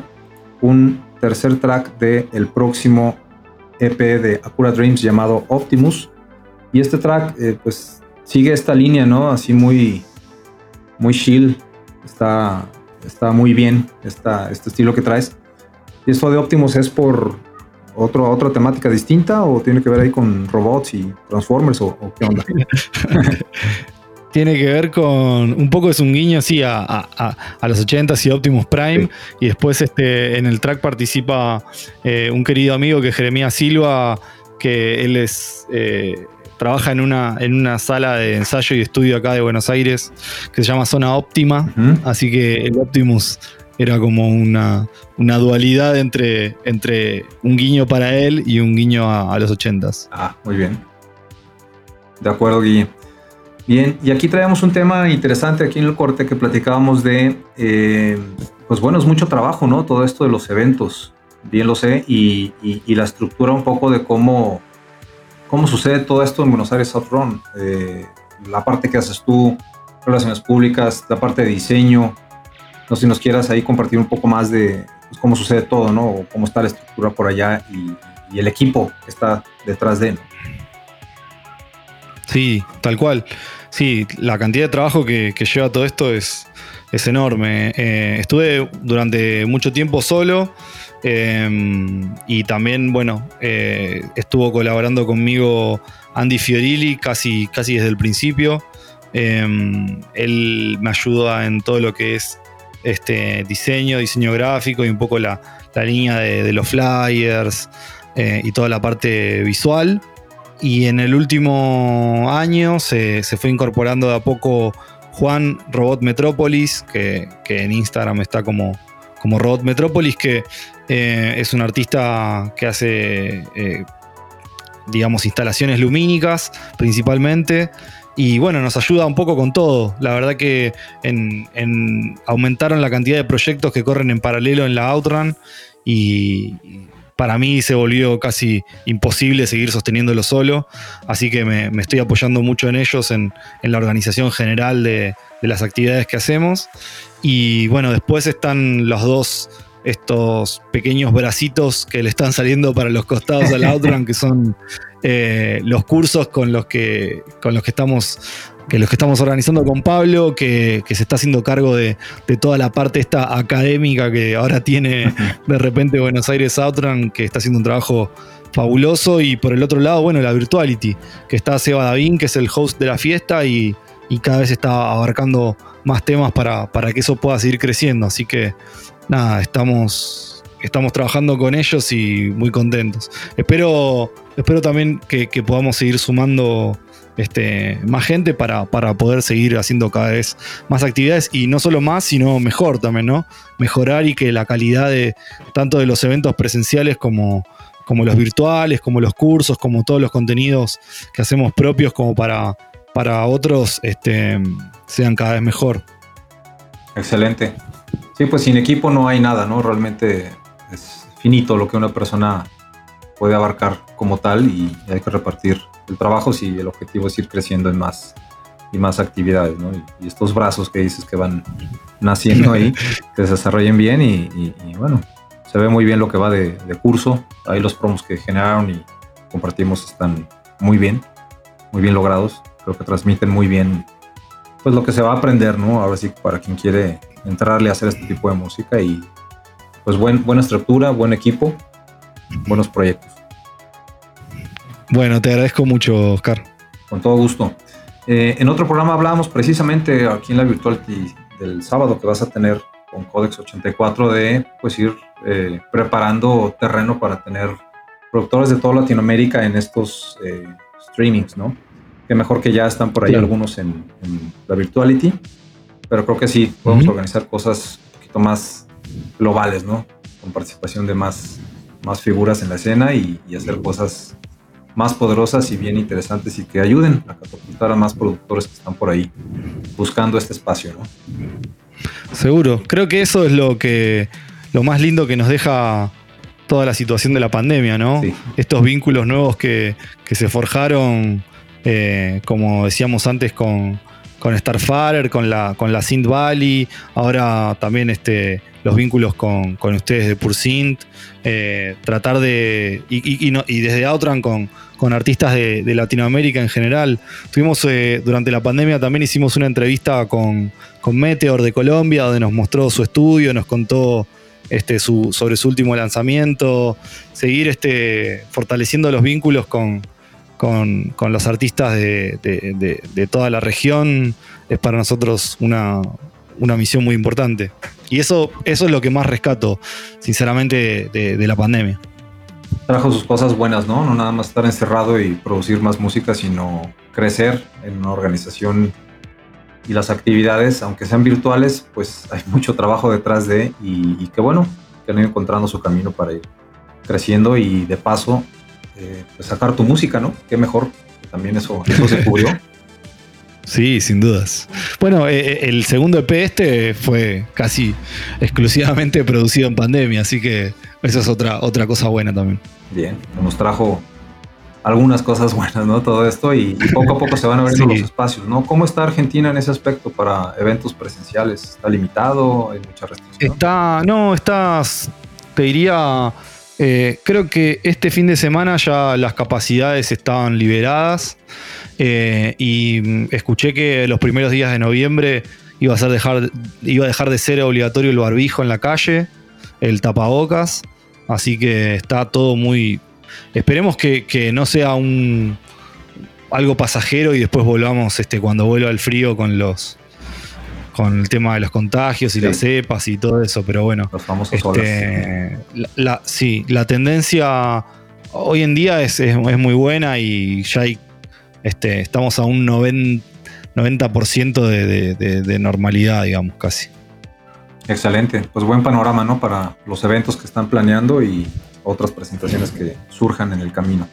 un tercer track del el próximo EP de Acura Dreams llamado Optimus. Y este track, eh, pues, sigue esta línea, ¿no? Así muy, muy chill. Está, está muy bien esta, este estilo que traes. ¿Y esto de Optimus es por otro, otra temática distinta o tiene que ver ahí con robots y Transformers o, o qué onda? tiene que ver con. Un poco es un guiño, sí, a, los 80s y Optimus Prime. Y después este, en el track participa eh, un querido amigo que es Jeremías Silva, que él es. Eh, trabaja en una, en una sala de ensayo y estudio acá de Buenos Aires que se llama Zona Óptima. Así que el Optimus era como una, una dualidad entre, entre un guiño para él y un guiño a, los 80s. Ah, muy bien. De acuerdo, Guille. Bien, y aquí traemos un tema interesante aquí en el corte que platicábamos de, eh, pues bueno, es mucho trabajo, ¿no? Todo esto de los eventos, bien lo sé, y, la estructura un poco de cómo, cómo sucede todo esto en Buenos Aires Outrun. Eh, la parte que haces tú, relaciones públicas, la parte de diseño. No sé si nos quieras ahí compartir un poco más de pues, cómo sucede todo, ¿no? O cómo está la estructura por allá y, y el equipo que está detrás de él. Sí, tal cual. Sí, la cantidad de trabajo que, lleva todo esto es, es enorme. Eh, estuve durante mucho tiempo solo em, y también, bueno, eh, estuvo colaborando conmigo Andy Fiorilli casi, casi desde el principio. Em, él me ayuda en todo lo que es este diseño, diseño gráfico y un poco la, línea de, los flyers eh, y toda la parte visual. Y en el último año se, fue incorporando de a poco Juan Robot Metrópolis, que, en Instagram está como, como Robot Metrópolis, que eh, es un artista que hace, eh, digamos, instalaciones lumínicas principalmente. Y bueno, nos ayuda un poco con todo. La verdad que aumentaron la cantidad de proyectos que corren en paralelo en la Outrun y, para mí se volvió casi imposible seguir sosteniéndolo solo, así que me, estoy apoyando mucho en ellos, en, la organización general de, las actividades que hacemos. Y bueno, después están los dos, estos pequeños bracitos que le están saliendo para los costados a la Outrun, que son eh, los cursos con los que, con los que estamos que los que estamos organizando con Pablo, que, se está haciendo cargo de, toda la parte esta académica que ahora tiene de repente Buenos Aires Outrun, que está haciendo un trabajo fabuloso. Y por el otro lado, bueno, la Virtuality, que está Seba Davín, que es el host de la fiesta y, cada vez está abarcando más temas para, para, que eso pueda seguir creciendo. Así que nada, estamos, estamos trabajando con ellos y muy contentos. Espero, espero también que, que podamos seguir sumando este, más gente para, poder seguir haciendo cada vez más actividades y no solo más, sino mejor también, ¿no? Mejorar y que la calidad de tanto de los eventos presenciales como, como los virtuales, como los cursos, como todos los contenidos que hacemos propios como para, para otros este, sean cada vez mejor. Excelente. Sí, pues sin equipo no hay nada, ¿no? Realmente es finito lo que una persona puede abarcar como tal y hay que repartir el trabajo si el objetivo es ir creciendo en más y más actividades, ¿no? Y, estos brazos que dices que van naciendo ahí, que se desarrollen bien y, bueno, se ve muy bien lo que va de, curso. Ahí los promos que generaron y compartimos están muy bien, muy bien logrados. Creo que transmiten muy bien pues lo que se va a aprender, ¿no? Ahora sí, para quien quiere entrarle a hacer este tipo de música y pues buen, buena estructura, buen equipo, buenos proyectos. Bueno, te agradezco mucho, Oscar. Con todo gusto. Eh, en otro programa hablábamos precisamente aquí en la virtual del sábado que vas a tener con Codex 84 de pues ir eh, preparando terreno para tener productores de toda Latinoamérica en estos eh, streamings, ¿no? Que mejor que ya están por ahí algunos en, la Virtuality, pero creo que sí podemos organizar cosas un poquito más globales, ¿no? Con participación de más, más figuras en la escena y hacer cosas más poderosas y bien interesantes y que ayuden a catapultar a más productores que están por ahí buscando este espacio, ¿no? Seguro. Creo que eso es lo que lo más lindo que nos deja toda la situación de la pandemia, ¿no? Estos vínculos nuevos que, se forjaron, eh, como decíamos antes, con, con Starfarer, con la, con la Synth Valley, ahora también este, los vínculos con, ustedes de Pursint, eh, tratar de. Y, desde Outran con, con artistas de, Latinoamérica en general. Tuvimos eh, durante la pandemia también hicimos una entrevista con, con Meteor de Colombia, donde nos mostró su estudio, nos contó este, su, sobre su último lanzamiento, seguir este, fortaleciendo los vínculos con, con, los artistas de, toda la región es para nosotros una, misión muy importante. Y eso, eso es lo que más rescato, sinceramente, de, la pandemia. Trajo sus cosas buenas, ¿no? No nada más estar encerrado y producir más música, sino crecer en una organización y las actividades, aunque sean virtuales, pues hay mucho trabajo detrás de y, qué bueno que han ido encontrando su camino para ir creciendo y de paso eh, pues sacar tu música, ¿no? Qué mejor, también eso, eso se cubrió. Sí, sin dudas. Bueno, eh, eh, el segundo EP este fue casi exclusivamente producido en pandemia, así que esa es otra, otra cosa buena también. Bien, nos trajo algunas cosas buenas, ¿no? Todo esto y, poco a poco se van abriendo los espacios, ¿no? ¿Cómo está Argentina en ese aspecto para eventos presenciales? ¿Está limitado? ¿Hay mucha restricción? Está, no, estás, te diría, eh, creo que este fin de semana ya las capacidades estaban liberadas eh, y escuché que los primeros días de noviembre iba a, ser dejar, iba a dejar de ser obligatorio el barbijo en la calle, el tapabocas, así que está todo muy, Esperemos que, no sea un algo pasajero y después volvamos este, cuando vuelva el frío con los con el tema de los contagios y las cepas y todo eso, pero bueno. Los famosos este, la, sí, la tendencia hoy en día es, muy buena y ya hay, este, estamos a un 90%, 90 de, de normalidad, digamos, casi. Excelente, pues buen panorama, ¿no? Para los eventos que están planeando y otras presentaciones que surjan en el camino.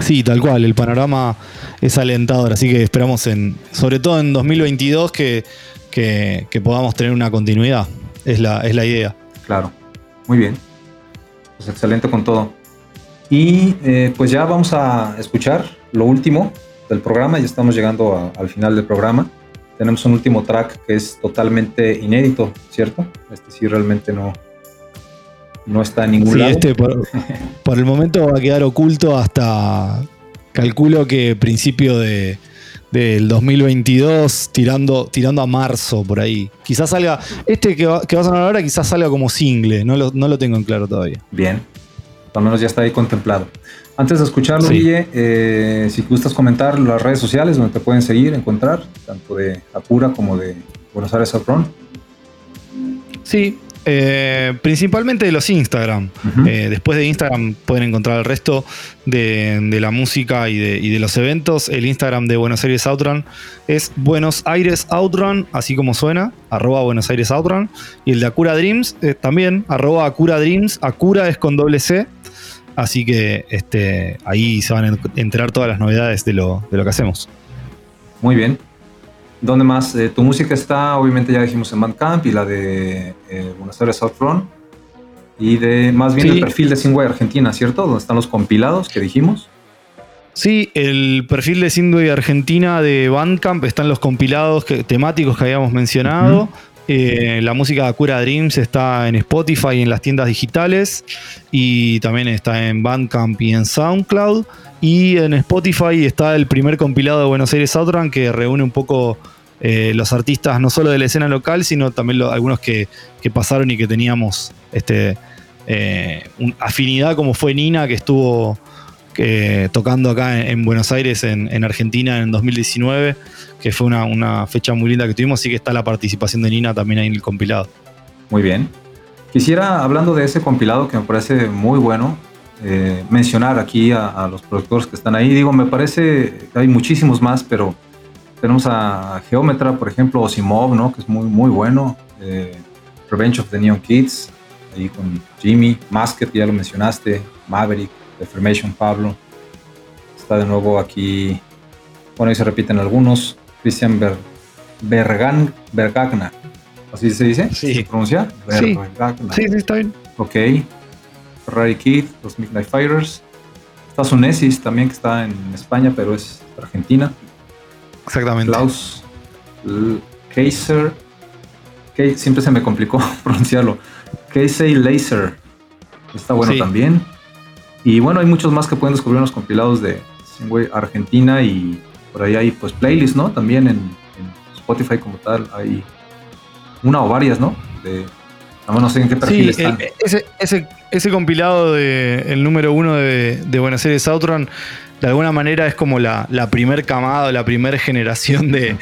Sí, tal cual, el panorama es alentador, así que esperamos en, sobre todo en 2022, que, podamos tener una continuidad, es la, es la idea. Claro, muy bien, pues excelente con todo. Y eh, pues ya vamos a escuchar lo último del programa, ya estamos llegando al final del programa. Tenemos un último track que es totalmente inédito, ¿cierto? Este sí realmente no, no está en ningún lado. Este por, el momento va a quedar oculto hasta, calculo que principio de, del 2022, tirando, tirando a marzo por ahí. Quizás salga, este que va, que a sonar ahora quizás salga como single, no lo, no lo tengo en claro todavía. Bien, al menos ya está ahí contemplado. Antes de escucharlo, Guille, eh, si gustas comentar las redes sociales donde te pueden seguir, encontrar, tanto de Apura como de Buenos Aires Run. Sí, eh, principalmente de los Instagram. Eh, después de Instagram pueden encontrar el resto de, la música y de, los eventos. El Instagram de Buenos Aires Outrun es Buenos Aires Outrun, así como suena, arroba Buenos Aires Outrun. Y el de Acura Dreams eh, también, arroba Acura Dreams. Acura es con doble C. Así que este, ahí se van a enterar todas las novedades de lo, de lo que hacemos. Muy bien. ¿Dónde más? Eh, tu música está, obviamente ya dijimos en Bandcamp y la de eh, Buenos Aires Front Y de más bien el perfil de Singway Argentina, ¿cierto? Donde están los compilados que dijimos. Sí, el perfil de Singway Argentina de Bandcamp están los compilados temáticos que habíamos mencionado. Eh, la música de Cura Dreams está en Spotify y en las tiendas digitales. Y también está en Bandcamp y en SoundCloud. Y en Spotify está el primer compilado de Buenos Aires Outrun que reúne un poco eh, los artistas no solo de la escena local, sino también algunos que, pasaron y que teníamos este, eh, afinidad, como fue Nina, que estuvo tocando acá en, Buenos Aires, en, Argentina, en 2019, que fue una, fecha muy linda que tuvimos, así que está la participación de Nina también ahí en el compilado. Muy bien. Quisiera, hablando de ese compilado que me parece muy bueno, eh, mencionar aquí a, los productores que están ahí. Digo, me parece que hay muchísimos más, pero tenemos a Geometra, por ejemplo, Osimov, ¿no? que es muy, muy bueno. Eh, Revenge of the Neon Kids, ahí con Jimmy. Masker, ya lo mencionaste. Maverick, Reformation Pablo. Está de nuevo aquí. Bueno, ahí se repiten algunos. Christian Bergan, Bergagna. ¿Así se dice? Sí. ¿Se pronuncia? Sí. sí, sí, está bien. Ok. Ferrari Kid, los Midnight Fighters. Está Sunesis también, que está en España, pero es Argentina. Exactamente. Klaus, Kaiser. siempre se me complicó pronunciarlo. Casey Laser. Está bueno también. Y bueno, hay muchos más que pueden descubrir en los compilados de Argentina y por ahí hay pues playlists, ¿no? También en, Spotify como tal hay una o varias, ¿no? De, no sé en qué perfil están. Eh, ese, ese, ese, compilado de el número uno de, de Buenos Aires Outron de alguna manera es como la, la primer camada, la primera generación de,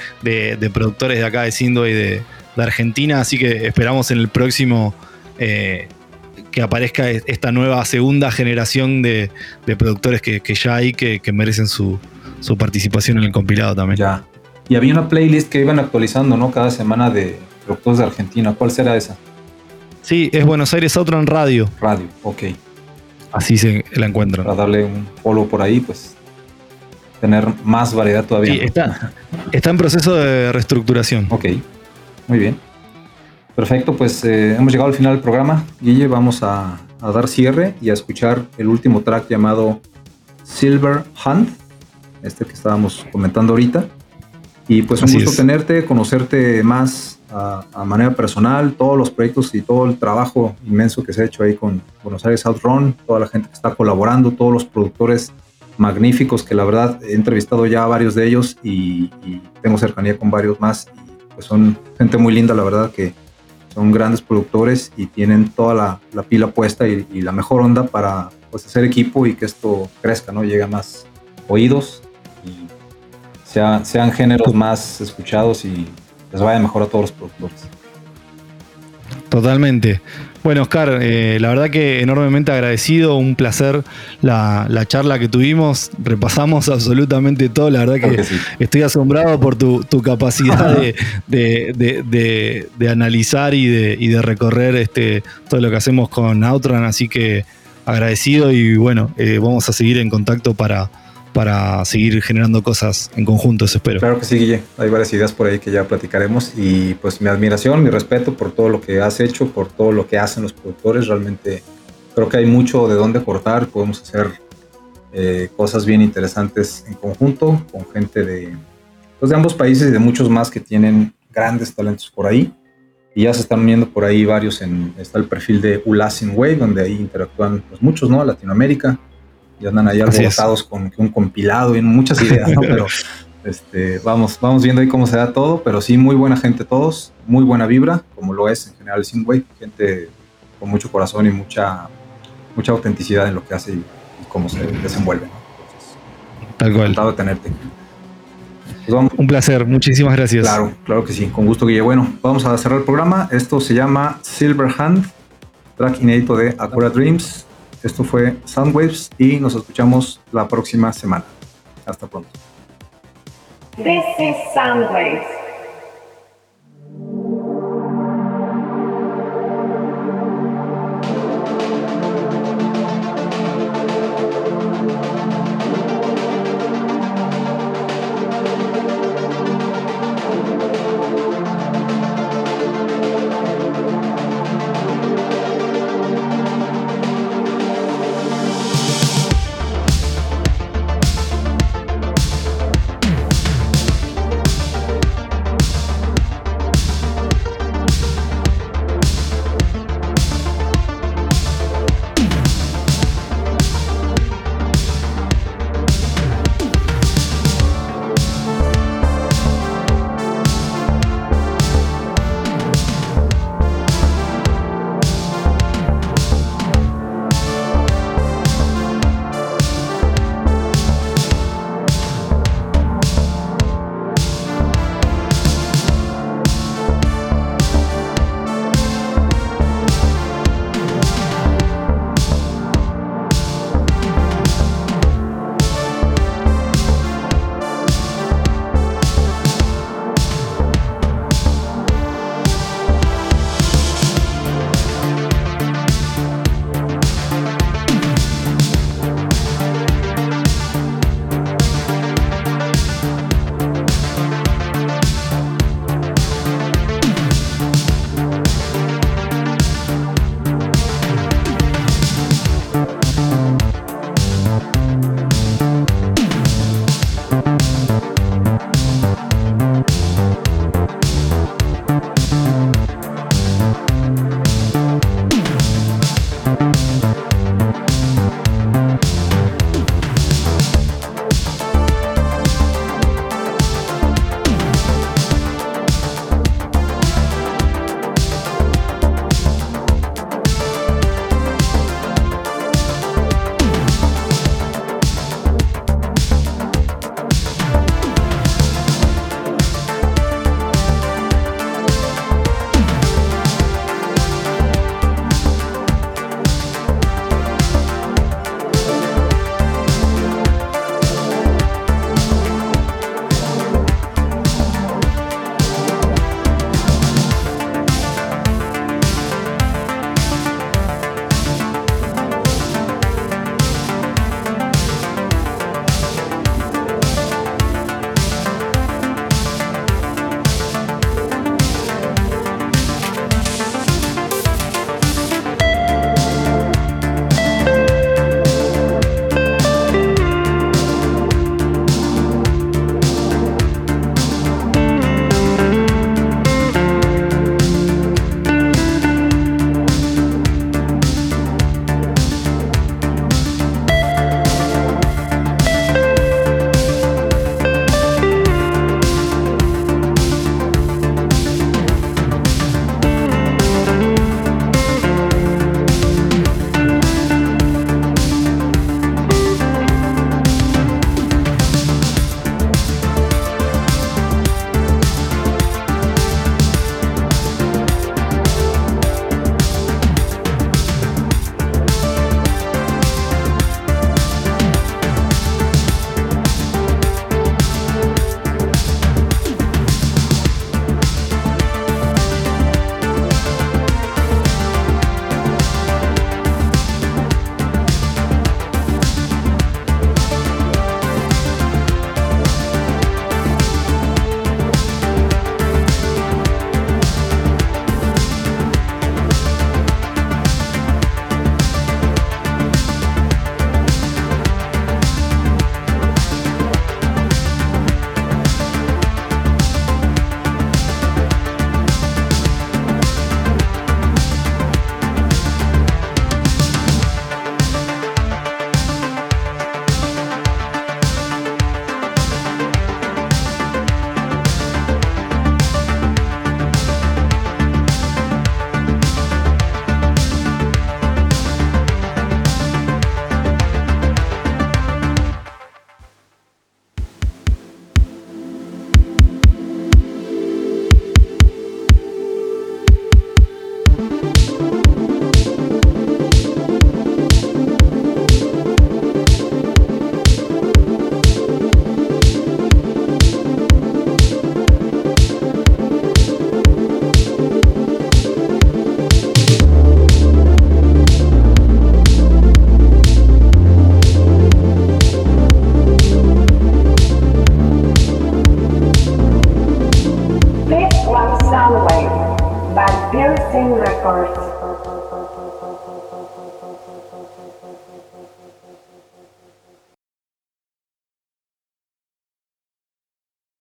productores de acá de Sindo y de, Argentina, así que esperamos en el próximo eh, que aparezca esta nueva segunda generación de, productores que, ya hay que, merecen su, participación en el compilado también. Ya. Y había una playlist que iban actualizando, ¿no? Cada semana de productores de Argentina. ¿Cuál será esa? Sí, es Buenos Aires Outron Radio. Radio, ok. Así se la encuentran. Para darle un follow por ahí, pues tener más variedad todavía. Sí, está, está en proceso de reestructuración. Ok, muy bien. Perfecto, pues eh, hemos llegado al final del programa. Guille, vamos a, dar cierre y a escuchar el último track llamado Silver Hunt, este que estábamos comentando ahorita. Y pues un gusto tenerte, conocerte más a, manera personal, todos los proyectos y todo el trabajo inmenso que se ha hecho ahí con Buenos Aires Outrun, toda la gente que está colaborando, todos los productores magníficos que la verdad he entrevistado ya a varios de ellos y, tengo cercanía con varios más. Y pues son gente muy linda, la verdad que son grandes productores y tienen toda la, pila puesta y, la mejor onda para pues, hacer equipo y que esto crezca, ¿no? Llegue a más oídos y sean géneros más escuchados y les vaya mejor a todos los productores. Totalmente. Bueno, Oscar, eh, la verdad que enormemente agradecido, un placer la, charla que tuvimos, repasamos absolutamente todo, la verdad que, estoy asombrado por tu, capacidad de, analizar y de, recorrer este, todo lo que hacemos con Outran, así que agradecido y bueno, eh, vamos a seguir en contacto para, para seguir generando cosas en conjunto, eso espero. Claro que sí, Guille. Hay varias ideas por ahí que ya platicaremos y pues mi admiración, mi respeto por todo lo que has hecho, por todo lo que hacen los productores. Realmente creo que hay mucho de dónde cortar. Podemos hacer eh, cosas bien interesantes en conjunto con gente de, pues, de ambos países y de muchos más que tienen grandes talentos por ahí. Y ya se están viendo por ahí varios en, está el perfil de Ulasin Way, donde ahí interactúan pues, muchos, ¿no? Latinoamérica y andan ahí alborotados con un compilado y muchas ideas, ¿no? Pero este, vamos, vamos viendo ahí cómo se da todo, pero sí, muy buena gente todos, muy buena vibra, como lo es en general Synthwave, gente con mucho corazón y mucha, mucha autenticidad en lo que hace y, cómo se desenvuelve. Tal cual. Encantado de tenerte. Pues un placer, muchísimas gracias. Claro, claro que sí, con gusto, Guille. Bueno, vamos a cerrar el programa. Esto se llama Silver Hand, track inédito de Acura Dreams. Esto fue Soundwaves y nos escuchamos la próxima semana. Hasta pronto. This is Soundwaves.